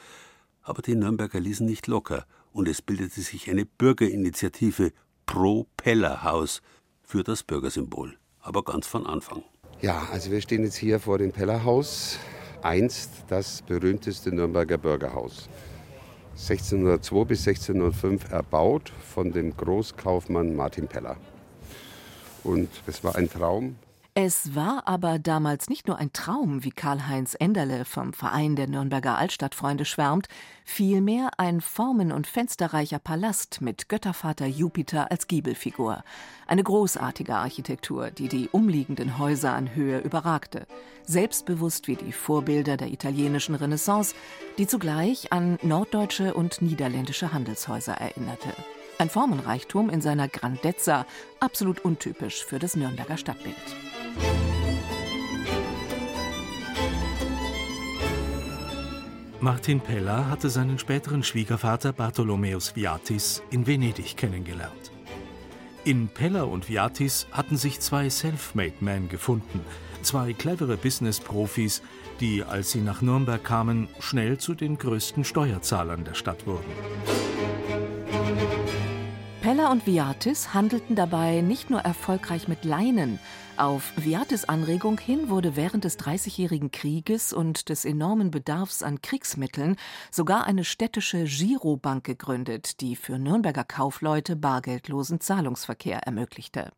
Aber die Nürnberger ließen nicht locker und es bildete sich eine Bürgerinitiative pro Pellerhaus für das Bürgersymbol. Aber ganz von Anfang. Ja, also wir stehen jetzt hier vor dem Pellerhaus, einst das berühmteste Nürnberger Bürgerhaus. 1602 bis 1605 erbaut von dem Großkaufmann Martin Peller. Und es war ein Traum, es war aber damals nicht nur ein Traum, wie Karl-Heinz Enderle vom Verein der Nürnberger Altstadtfreunde schwärmt, vielmehr ein formen- und fensterreicher Palast mit Göttervater Jupiter als Giebelfigur. Eine großartige Architektur, die die umliegenden Häuser an Höhe überragte. Selbstbewusst wie die Vorbilder der italienischen Renaissance, die zugleich an norddeutsche und niederländische Handelshäuser erinnerte. Ein Formenreichtum in seiner Grandezza, absolut untypisch für das Nürnberger Stadtbild. Martin Peller hatte seinen späteren Schwiegervater Bartholomäus Viatis in Venedig kennengelernt. In Peller und Viatis hatten sich zwei Self-Made Men gefunden, zwei clevere Business-Profis, die, als sie nach Nürnberg kamen, schnell zu den größten Steuerzahlern der Stadt wurden. Peller und Viatis handelten dabei nicht nur erfolgreich mit Leinen. Auf Viatis Anregung hin wurde während des Dreißigjährigen Krieges und des enormen Bedarfs an Kriegsmitteln sogar eine städtische Girobank gegründet, die für Nürnberger Kaufleute bargeldlosen Zahlungsverkehr ermöglichte.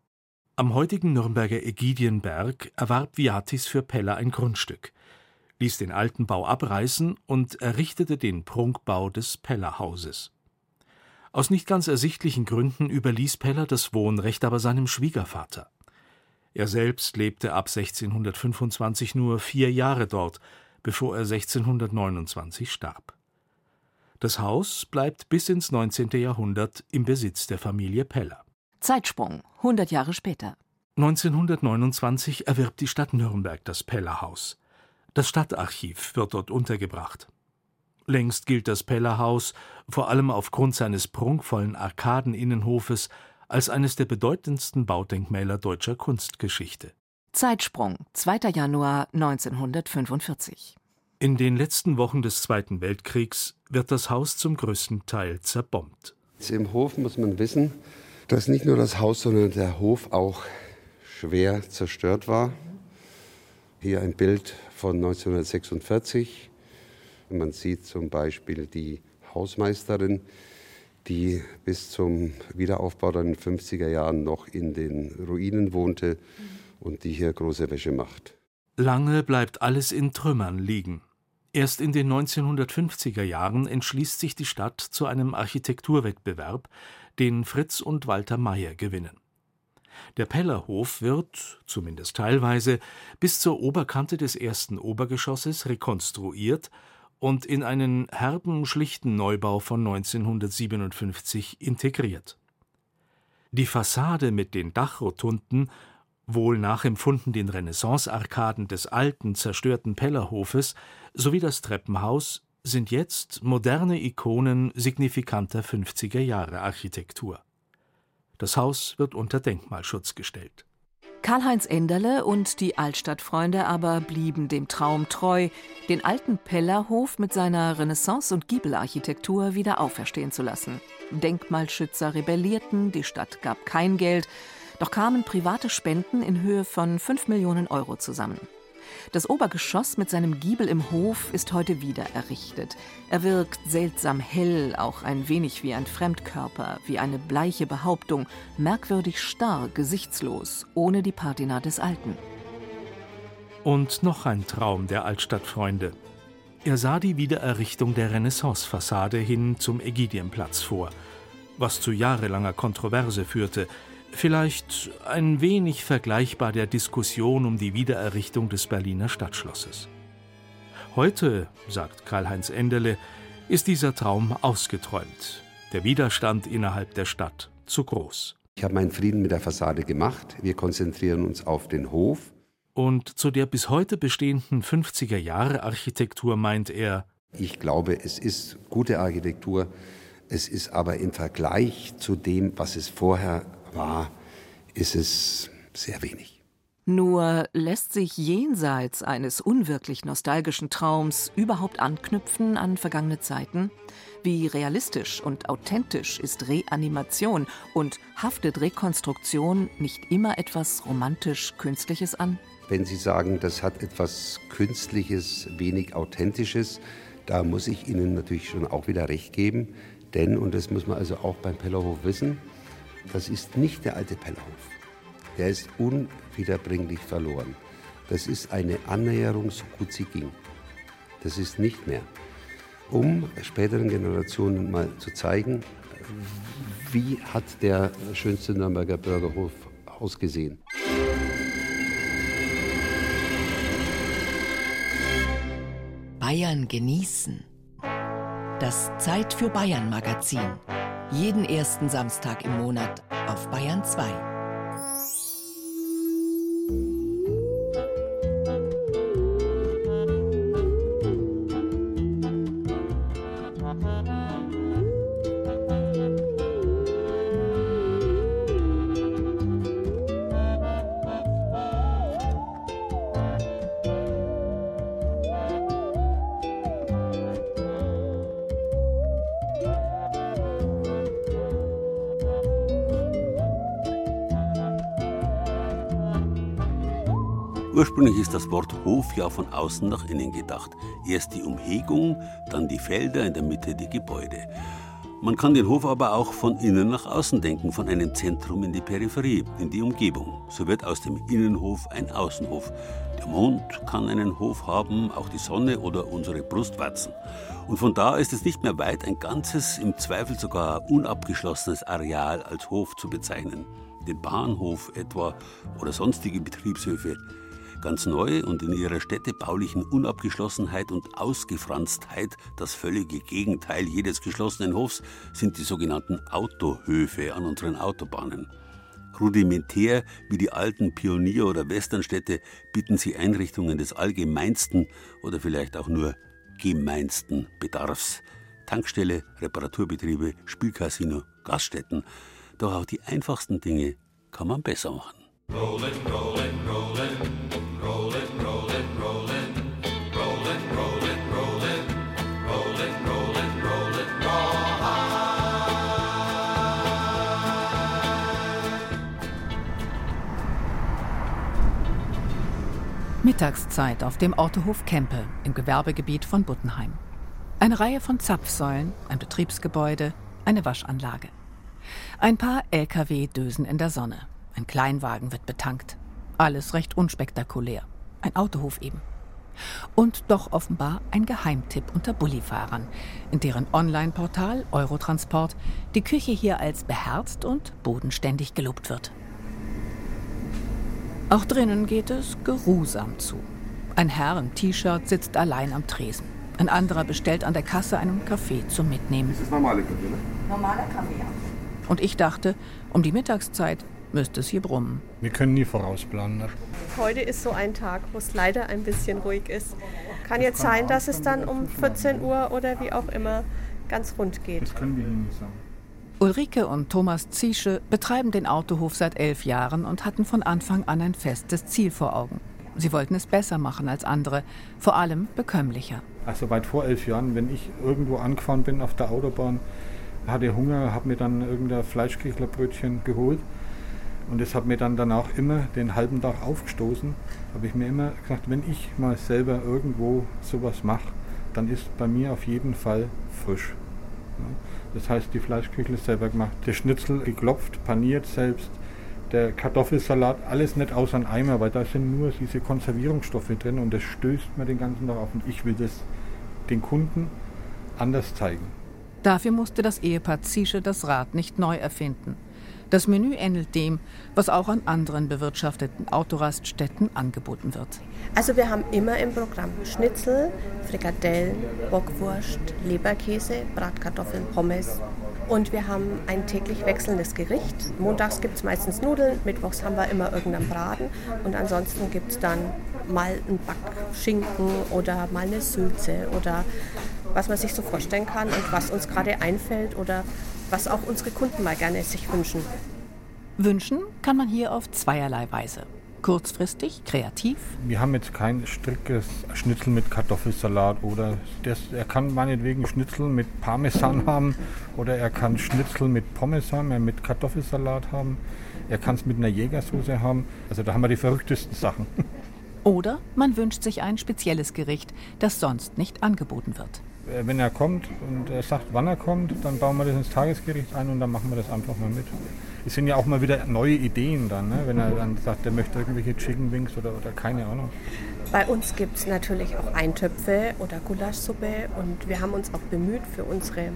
Am heutigen Nürnberger Ägidienberg erwarb Viatis für Peller ein Grundstück, ließ den alten Bau abreißen und errichtete den Prunkbau des Pellerhauses. Aus nicht ganz ersichtlichen Gründen überließ Peller das Wohnrecht aber seinem Schwiegervater. Er selbst lebte ab 1625 nur vier Jahre dort, bevor er 1629 starb. Das Haus bleibt bis ins 19. Jahrhundert im Besitz der Familie Peller. Zeitsprung, 100 Jahre später. 1929 erwirbt die Stadt Nürnberg das Pellerhaus. Das Stadtarchiv wird dort untergebracht. Längst gilt das Pellerhaus, vor allem aufgrund seines prunkvollen Arkadeninnenhofes, als eines der bedeutendsten Baudenkmäler deutscher Kunstgeschichte. Zeitsprung, 2. Januar 1945. In den letzten Wochen des Zweiten Weltkriegs wird das Haus zum größten Teil zerbombt. Im Hof muss man wissen, dass nicht nur das Haus, sondern der Hof auch schwer zerstört war. Hier ein Bild von 1946. Man sieht zum Beispiel die Hausmeisterin, die bis zum Wiederaufbau in den 50er Jahren noch in den Ruinen wohnte und die hier große Wäsche macht. Lange bleibt alles in Trümmern liegen. Erst in den 1950er Jahren entschließt sich die Stadt zu einem Architekturwettbewerb, den Fritz und Walter Mayer gewinnen. Der Pellerhof wird, zumindest teilweise, bis zur Oberkante des ersten Obergeschosses rekonstruiert und in einen herben, schlichten Neubau von 1957 integriert. Die Fassade mit den Dachrotunden, wohl nachempfunden den Renaissance-Arkaden des alten, zerstörten Pellerhofes, sowie das Treppenhaus sind jetzt moderne Ikonen signifikanter 50er Jahre Architektur. Das Haus wird unter Denkmalschutz gestellt. Karl-Heinz Enderle und die Altstadtfreunde aber blieben dem Traum treu, den alten Pellerhof mit seiner Renaissance- und Giebelarchitektur wieder auferstehen zu lassen. Denkmalschützer rebellierten, die Stadt gab kein Geld, doch kamen private Spenden in Höhe von 5 Millionen Euro zusammen. Das Obergeschoss mit seinem Giebel im Hof ist heute wieder errichtet. Er wirkt seltsam hell, auch ein wenig wie ein Fremdkörper, wie eine bleiche Behauptung, merkwürdig starr, gesichtslos, ohne die Patina des Alten. Und noch ein Traum der Altstadtfreunde. Er sah die Wiedererrichtung der Renaissance-Fassade hin zum Ägidienplatz vor, was zu jahrelanger Kontroverse führte, vielleicht ein wenig vergleichbar der Diskussion um die Wiedererrichtung des Berliner Stadtschlosses. Heute, sagt Karl-Heinz Enderle, ist dieser Traum ausgeträumt, der Widerstand innerhalb der Stadt zu groß. Ich habe meinen Frieden mit der Fassade gemacht. Wir konzentrieren uns auf den Hof. Und zu der bis heute bestehenden 50er Jahre Architektur meint er, ich glaube, es ist gute Architektur, es ist aber im Vergleich zu dem, was es vorher war, ist es sehr wenig. Nur lässt sich jenseits eines unwirklich nostalgischen Traums überhaupt anknüpfen an vergangene Zeiten? Wie realistisch und authentisch ist Reanimation und haftet Rekonstruktion nicht immer etwas romantisch Künstliches an? Wenn Sie sagen, das hat etwas Künstliches, wenig Authentisches, da muss ich Ihnen natürlich schon auch wieder recht geben. Denn, und das muss man also auch beim Pellerhof wissen, das ist nicht der alte Pellerhof. Der ist unwiederbringlich verloren. Das ist eine Annäherung, so gut sie ging. Das ist nicht mehr. Um späteren Generationen mal zu zeigen, wie hat der schönste Nürnberger Bürgerhof ausgesehen. Bayern genießen. Das Zeit für Bayern Magazin. Jeden ersten Samstag im Monat auf Bayern 2. Ursprünglich ist das Wort Hof ja von außen nach innen gedacht. Erst die Umhegung, dann die Felder, in der Mitte die Gebäude. Man kann den Hof aber auch von innen nach außen denken, von einem Zentrum in die Peripherie, in die Umgebung. So wird aus dem Innenhof ein Außenhof. Der Mond kann einen Hof haben, auch die Sonne oder unsere Brustwarzen. Und von da ist es nicht mehr weit, ein ganzes, im Zweifel sogar unabgeschlossenes Areal als Hof zu bezeichnen. Den Bahnhof etwa oder sonstige Betriebshöfe. Ganz neu und in ihrer städtebaulichen Unabgeschlossenheit und Ausgefranstheit das völlige Gegenteil jedes geschlossenen Hofs sind die sogenannten Autohöfe an unseren Autobahnen. Rudimentär wie die alten Pionier- oder Westernstädte bieten sie Einrichtungen des allgemeinsten oder vielleicht auch nur gemeinsten Bedarfs. Tankstelle, Reparaturbetriebe, Spielcasino, Gaststätten. Doch auch die einfachsten Dinge kann man besser machen. Rollin', rollin', rollin'. Mittagszeit auf dem Autohof Kempe im Gewerbegebiet von Buttenheim. Eine Reihe von Zapfsäulen, ein Betriebsgebäude, eine Waschanlage. Ein paar Lkw dösen in der Sonne. Ein Kleinwagen wird betankt. Alles recht unspektakulär. Ein Autohof eben. Und doch offenbar ein Geheimtipp unter Bullifahrern, in deren Online-Portal Eurotransport die Küche hier als beherzt und bodenständig gelobt wird. Auch drinnen geht es geruhsam zu. Ein Herr im T-Shirt sitzt allein am Tresen. Ein anderer bestellt an der Kasse einen Kaffee zum Mitnehmen. Das ist normale Kaffee, ne? Normaler Kaffee, ja. Und ich dachte, um die Mittagszeit müsste es hier brummen. Wir können nie vorausplanen. Ne? Heute ist so ein Tag, wo es leider ein bisschen ruhig ist. Kann jetzt sein, dass es dann um 14 Uhr oder wie auch immer ganz rund geht. Das können wir Ihnen nicht sagen. Ulrike und Thomas Ziesche betreiben den Autohof seit elf Jahren und hatten von Anfang an ein festes Ziel vor Augen. Sie wollten es besser machen als andere, vor allem bekömmlicher. Also weit vor elf Jahren, wenn ich irgendwo angefahren bin auf der Autobahn, hatte Hunger, habe mir dann irgendein Fleischküchlerbrötchen geholt und es hat mir dann danach immer den halben Tag aufgestoßen. Habe ich mir immer gesagt, wenn ich mal selber irgendwo sowas mache, dann ist bei mir auf jeden Fall frisch. Das heißt, die Fleischküchle ist selber gemacht, der Schnitzel geklopft, paniert selbst, der Kartoffelsalat, alles nicht aus einem Eimer, weil da sind nur diese Konservierungsstoffe drin und das stößt mir den ganzen Tag auf und ich will das den Kunden anders zeigen. Dafür musste das Ehepaar Ziesche das Rad nicht neu erfinden. Das Menü ähnelt dem, was auch an anderen bewirtschafteten Autoraststätten angeboten wird. Also wir haben immer im Programm Schnitzel, Frikadellen, Bockwurst, Leberkäse, Bratkartoffeln, Pommes. Und wir haben ein täglich wechselndes Gericht. Montags gibt es meistens Nudeln, mittwochs haben wir immer irgendeinen Braten und ansonsten gibt es dann mal einen Backschinken oder mal eine Sülze oder was man sich so vorstellen kann und was uns gerade einfällt oder was auch unsere Kunden mal gerne sich wünschen. Wünschen kann man hier auf zweierlei Weise. Kurzfristig, kreativ. Wir haben jetzt kein striktes Schnitzel mit Kartoffelsalat oder das, er kann meinetwegen Schnitzel mit Parmesan haben oder er kann Schnitzel mit Pommes haben, er mit Kartoffelsalat haben. Er kann es mit einer Jägersoße haben. Also da haben wir die verrücktesten Sachen. Oder man wünscht sich ein spezielles Gericht, das sonst nicht angeboten wird. Äh, wenn er kommt und er sagt, wann er kommt, dann bauen wir das ins Tagesgericht ein und dann machen wir das einfach mal mit. Es sind ja auch mal wieder neue Ideen dann, ne? wenn er dann sagt, er möchte irgendwelche Chicken Wings oder, oder keine Ahnung. Bei uns gibt es natürlich auch Eintöpfe oder Gulaschsuppe und wir haben uns auch bemüht, für unsere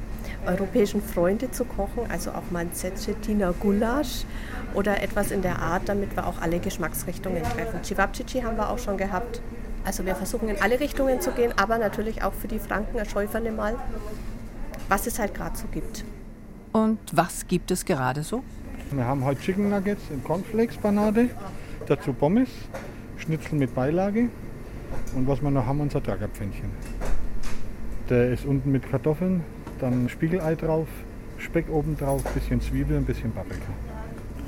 europäischen Freunde zu kochen, also auch mal ein Gulasch oder etwas in der Art, damit wir auch alle Geschmacksrichtungen treffen. Cevapcici haben wir auch schon gehabt. Also wir versuchen in alle Richtungen zu gehen, aber natürlich auch für die Franken erschäufern mal, was es halt gerade so gibt. Und was gibt es gerade so? Wir haben heute Chicken Nuggets in Cornflakes-Panade, dazu Pommes, Schnitzel mit Beilage und was wir noch haben, unser Tragapfännchen. Der ist unten mit Kartoffeln, dann Spiegelei drauf, Speck oben drauf, bisschen Zwiebel, ein bisschen Paprika.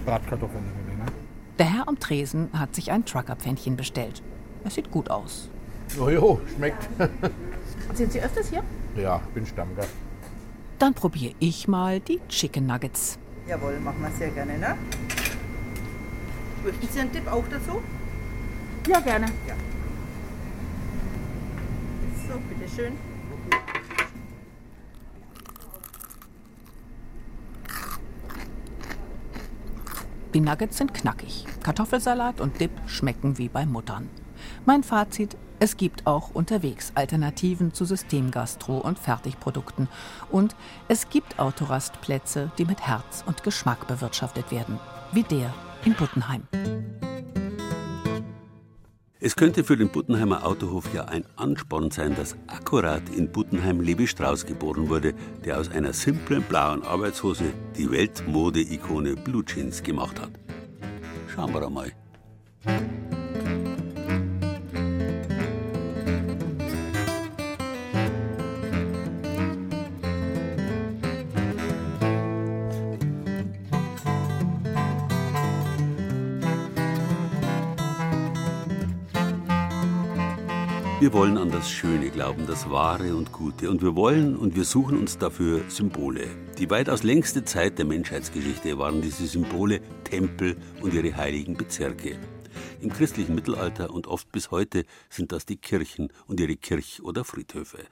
Bratkartoffeln. Ne? Der Herr am Tresen hat sich ein Truckerpfännchen bestellt. Es sieht gut aus. Jojo, schmeckt. Sind Sie öfters hier? Ja, bin Stammgast. Dann probiere ich mal die Chicken Nuggets. Jawohl, machen wir sehr gerne, ne? Möchten Sie einen Tipp auch dazu? Ja, gerne. Ja. So, bitteschön. Die Nuggets sind knackig. Kartoffelsalat und Dip schmecken wie bei Muttern. Mein Fazit, es gibt auch unterwegs Alternativen zu Systemgastro und Fertigprodukten. Und es gibt Autorastplätze, die mit Herz und Geschmack bewirtschaftet werden. Wie der in Buttenheim. Es könnte für den Buttenheimer Autohof ja ein Ansporn sein, dass akkurat in Buttenheim Levi Strauss geboren wurde, der aus einer simplen blauen Arbeitshose die Weltmode-Ikone Blue Jeans gemacht hat. Schauen wir einmal. Wir wollen an das Schöne glauben, das Wahre und Gute. Und wir wollen und wir suchen uns dafür Symbole. Die weitaus längste Zeit der Menschheitsgeschichte waren diese Symbole Tempel und ihre heiligen Bezirke. Im christlichen Mittelalter und oft bis heute sind das die Kirchen und ihre Kirch- oder Friedhöfe.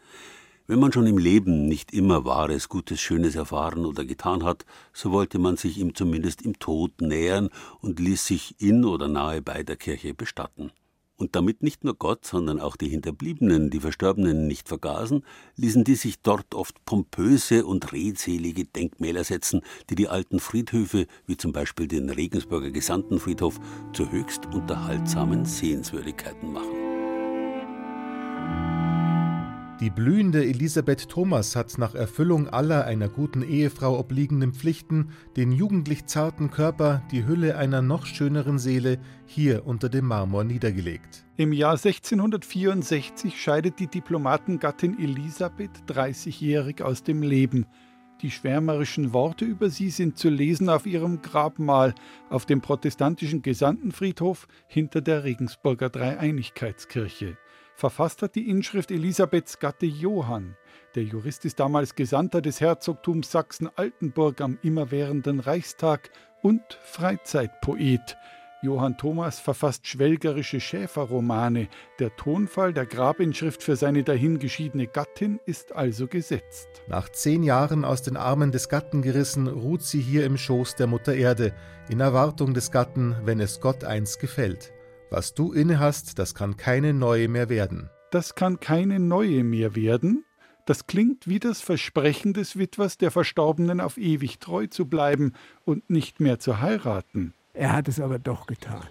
Wenn man schon im Leben nicht immer Wahres, Gutes, Schönes erfahren oder getan hat, so wollte man sich ihm zumindest im Tod nähern und ließ sich in oder nahe bei der Kirche bestatten. Und damit nicht nur Gott, sondern auch die Hinterbliebenen, die Verstorbenen nicht vergaßen, ließen die sich dort oft pompöse und redselige Denkmäler setzen, die die alten Friedhöfe, wie zum Beispiel den Regensburger Gesandtenfriedhof, zu höchst unterhaltsamen Sehenswürdigkeiten machen. Die blühende Elisabeth Thomas hat nach Erfüllung aller einer guten Ehefrau obliegenden Pflichten den jugendlich zarten Körper, die Hülle einer noch schöneren Seele, hier unter dem Marmor niedergelegt. Im Jahr 1664 scheidet die Diplomatengattin Elisabeth 30-jährig aus dem Leben. Die schwärmerischen Worte über sie sind zu lesen auf ihrem Grabmal auf dem protestantischen Gesandtenfriedhof hinter der Regensburger Dreieinigkeitskirche. Verfasst hat die Inschrift Elisabeths Gatte Johann. Der Jurist ist damals Gesandter des Herzogtums Sachsen-Altenburg am immerwährenden Reichstag und Freizeitpoet. Johann Thomas verfasst schwelgerische Schäferromane. Der Tonfall der Grabinschrift für seine dahingeschiedene Gattin ist also gesetzt. Nach zehn Jahren aus den Armen des Gatten gerissen, ruht sie hier im Schoß der Mutter Erde, in Erwartung des Gatten, wenn es Gott einst gefällt. Was du innehast, das kann keine neue mehr werden. Das kann keine neue mehr werden? Das klingt wie das Versprechen des Witwers der Verstorbenen auf ewig treu zu bleiben und nicht mehr zu heiraten. Er hat es aber doch getan.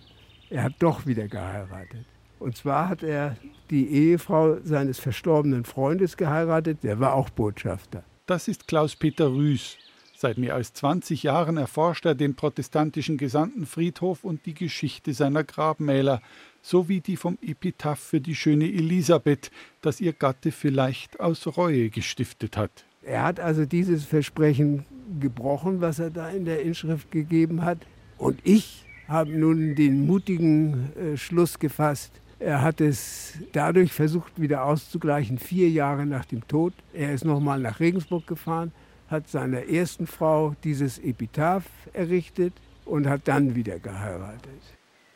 Er hat doch wieder geheiratet. Und zwar hat er die Ehefrau seines verstorbenen Freundes geheiratet, der war auch Botschafter. Das ist Klaus-Peter Rüß. Seit mehr als 20 Jahren erforscht er den protestantischen Gesandtenfriedhof und die Geschichte seiner Grabmäler, sowie die vom Epitaph für die schöne Elisabeth, das ihr Gatte vielleicht aus Reue gestiftet hat. Er hat also dieses Versprechen gebrochen, was er da in der Inschrift gegeben hat. Und ich habe nun den mutigen äh, Schluss gefasst, er hat es dadurch versucht, wieder auszugleichen, vier Jahre nach dem Tod. Er ist nochmal nach Regensburg gefahren, hat seiner ersten Frau dieses Epitaph errichtet und hat dann wieder geheiratet.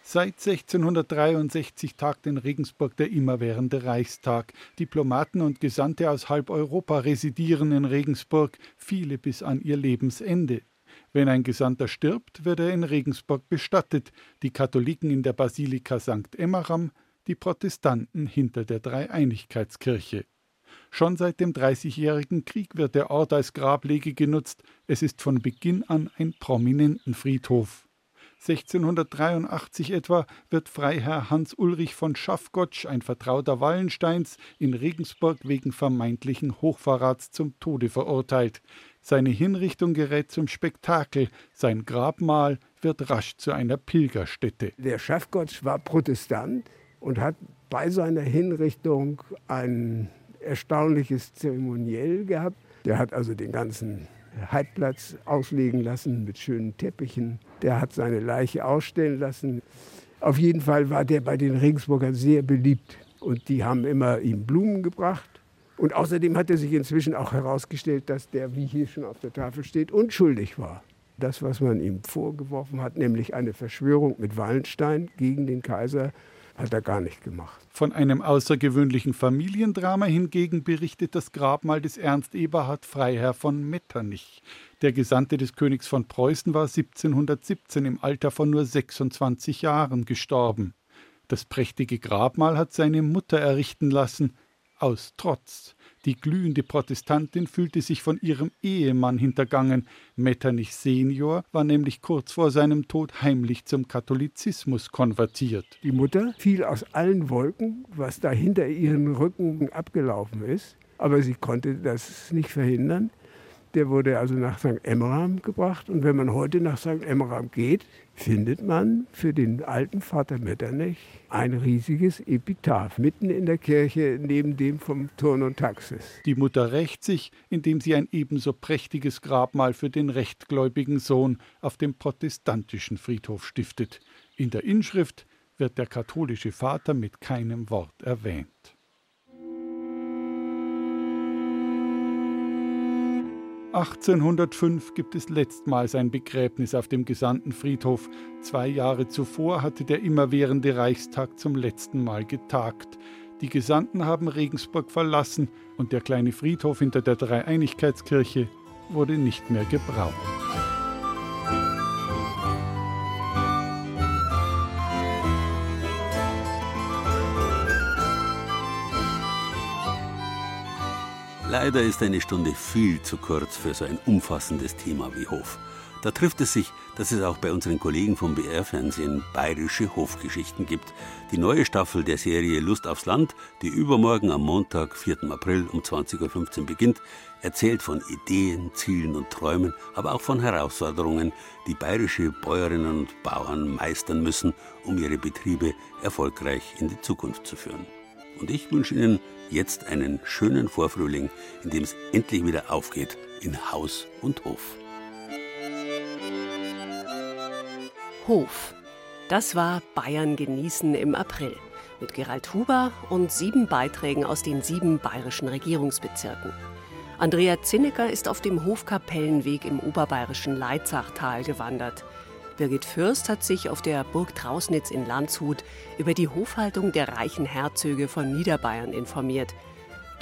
Seit 1663 tagt in Regensburg der immerwährende Reichstag. Diplomaten und Gesandte aus halb Europa residieren in Regensburg, viele bis an ihr Lebensende. Wenn ein Gesandter stirbt, wird er in Regensburg bestattet, die Katholiken in der Basilika St. Emmeram, die Protestanten hinter der Dreieinigkeitskirche. Schon seit dem Dreißigjährigen Krieg wird der Ort als Grablege genutzt. Es ist von Beginn an ein prominenten Friedhof. 1683 etwa wird Freiherr Hans Ulrich von Schaffgotsch, ein Vertrauter Wallensteins, in Regensburg wegen vermeintlichen Hochverrats zum Tode verurteilt. Seine Hinrichtung gerät zum Spektakel, sein Grabmal wird rasch zu einer Pilgerstätte. Der Schafgotsch war Protestant und hat bei seiner Hinrichtung ein erstaunliches Zeremoniell gehabt. Der hat also den ganzen Heidplatz auslegen lassen mit schönen Teppichen. Der hat seine Leiche ausstellen lassen. Auf jeden Fall war der bei den Regensburgern sehr beliebt. Und die haben immer ihm Blumen gebracht. Und außerdem hat er sich inzwischen auch herausgestellt, dass der, wie hier schon auf der Tafel steht, unschuldig war. Das, was man ihm vorgeworfen hat, nämlich eine Verschwörung mit Wallenstein gegen den Kaiser, hat er gar nicht gemacht. Von einem außergewöhnlichen Familiendrama hingegen berichtet das Grabmal des Ernst Eberhard Freiherr von Metternich. Der Gesandte des Königs von Preußen war 1717 im Alter von nur 26 Jahren gestorben. Das prächtige Grabmal hat seine Mutter errichten lassen, aus Trotz. Die glühende Protestantin fühlte sich von ihrem Ehemann hintergangen. Metternich senior war nämlich kurz vor seinem Tod heimlich zum Katholizismus konvertiert. Die Mutter fiel aus allen Wolken, was da hinter ihren Rücken abgelaufen ist. Aber sie konnte das nicht verhindern. Der wurde also nach St. Emmeram gebracht. Und wenn man heute nach St. Emmeram geht, findet man für den alten Vater Metternich ein riesiges Epitaph mitten in der Kirche neben dem vom Turn und Taxis. Die Mutter rächt sich, indem sie ein ebenso prächtiges Grabmal für den rechtgläubigen Sohn auf dem protestantischen Friedhof stiftet. In der Inschrift wird der katholische Vater mit keinem Wort erwähnt. 1805 gibt es letztmals ein Begräbnis auf dem Gesandtenfriedhof. Zwei Jahre zuvor hatte der immerwährende Reichstag zum letzten Mal getagt. Die Gesandten haben Regensburg verlassen und der kleine Friedhof hinter der Dreieinigkeitskirche wurde nicht mehr gebraucht. Leider ist eine Stunde viel zu kurz für so ein umfassendes Thema wie Hof. Da trifft es sich, dass es auch bei unseren Kollegen vom BR-Fernsehen bayerische Hofgeschichten gibt. Die neue Staffel der Serie Lust aufs Land, die übermorgen am Montag, 4. April um 20.15 Uhr beginnt, erzählt von Ideen, Zielen und Träumen, aber auch von Herausforderungen, die bayerische Bäuerinnen und Bauern meistern müssen, um ihre Betriebe erfolgreich in die Zukunft zu führen. Und ich wünsche Ihnen jetzt einen schönen Vorfrühling, in dem es endlich wieder aufgeht in Haus und Hof. Hof. Das war Bayern genießen im April mit Gerald Huber und sieben Beiträgen aus den sieben bayerischen Regierungsbezirken. Andrea Zinnecker ist auf dem Hofkapellenweg im oberbayerischen Leitzachtal gewandert. Birgit Fürst hat sich auf der Burg Trausnitz in Landshut über die Hofhaltung der reichen Herzöge von Niederbayern informiert.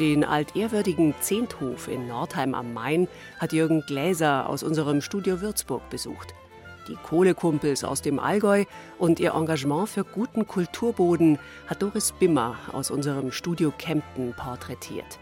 Den altehrwürdigen Zehnthof in Nordheim am Main hat Jürgen Gläser aus unserem Studio Würzburg besucht. Die Kohlekumpels aus dem Allgäu und ihr Engagement für guten Kulturboden hat Doris Bimmer aus unserem Studio Kempten porträtiert.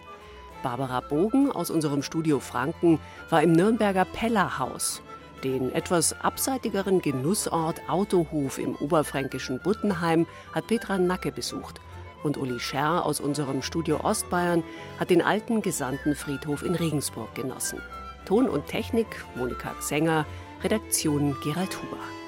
Barbara Bogen aus unserem Studio Franken war im Nürnberger Pellerhaus den etwas abseitigeren Genussort Autohof im oberfränkischen Buttenheim hat Petra Nacke besucht. Und Uli Scherr aus unserem Studio Ostbayern hat den alten Gesandtenfriedhof in Regensburg genossen. Ton und Technik Monika Sänger, Redaktion Gerald Huber.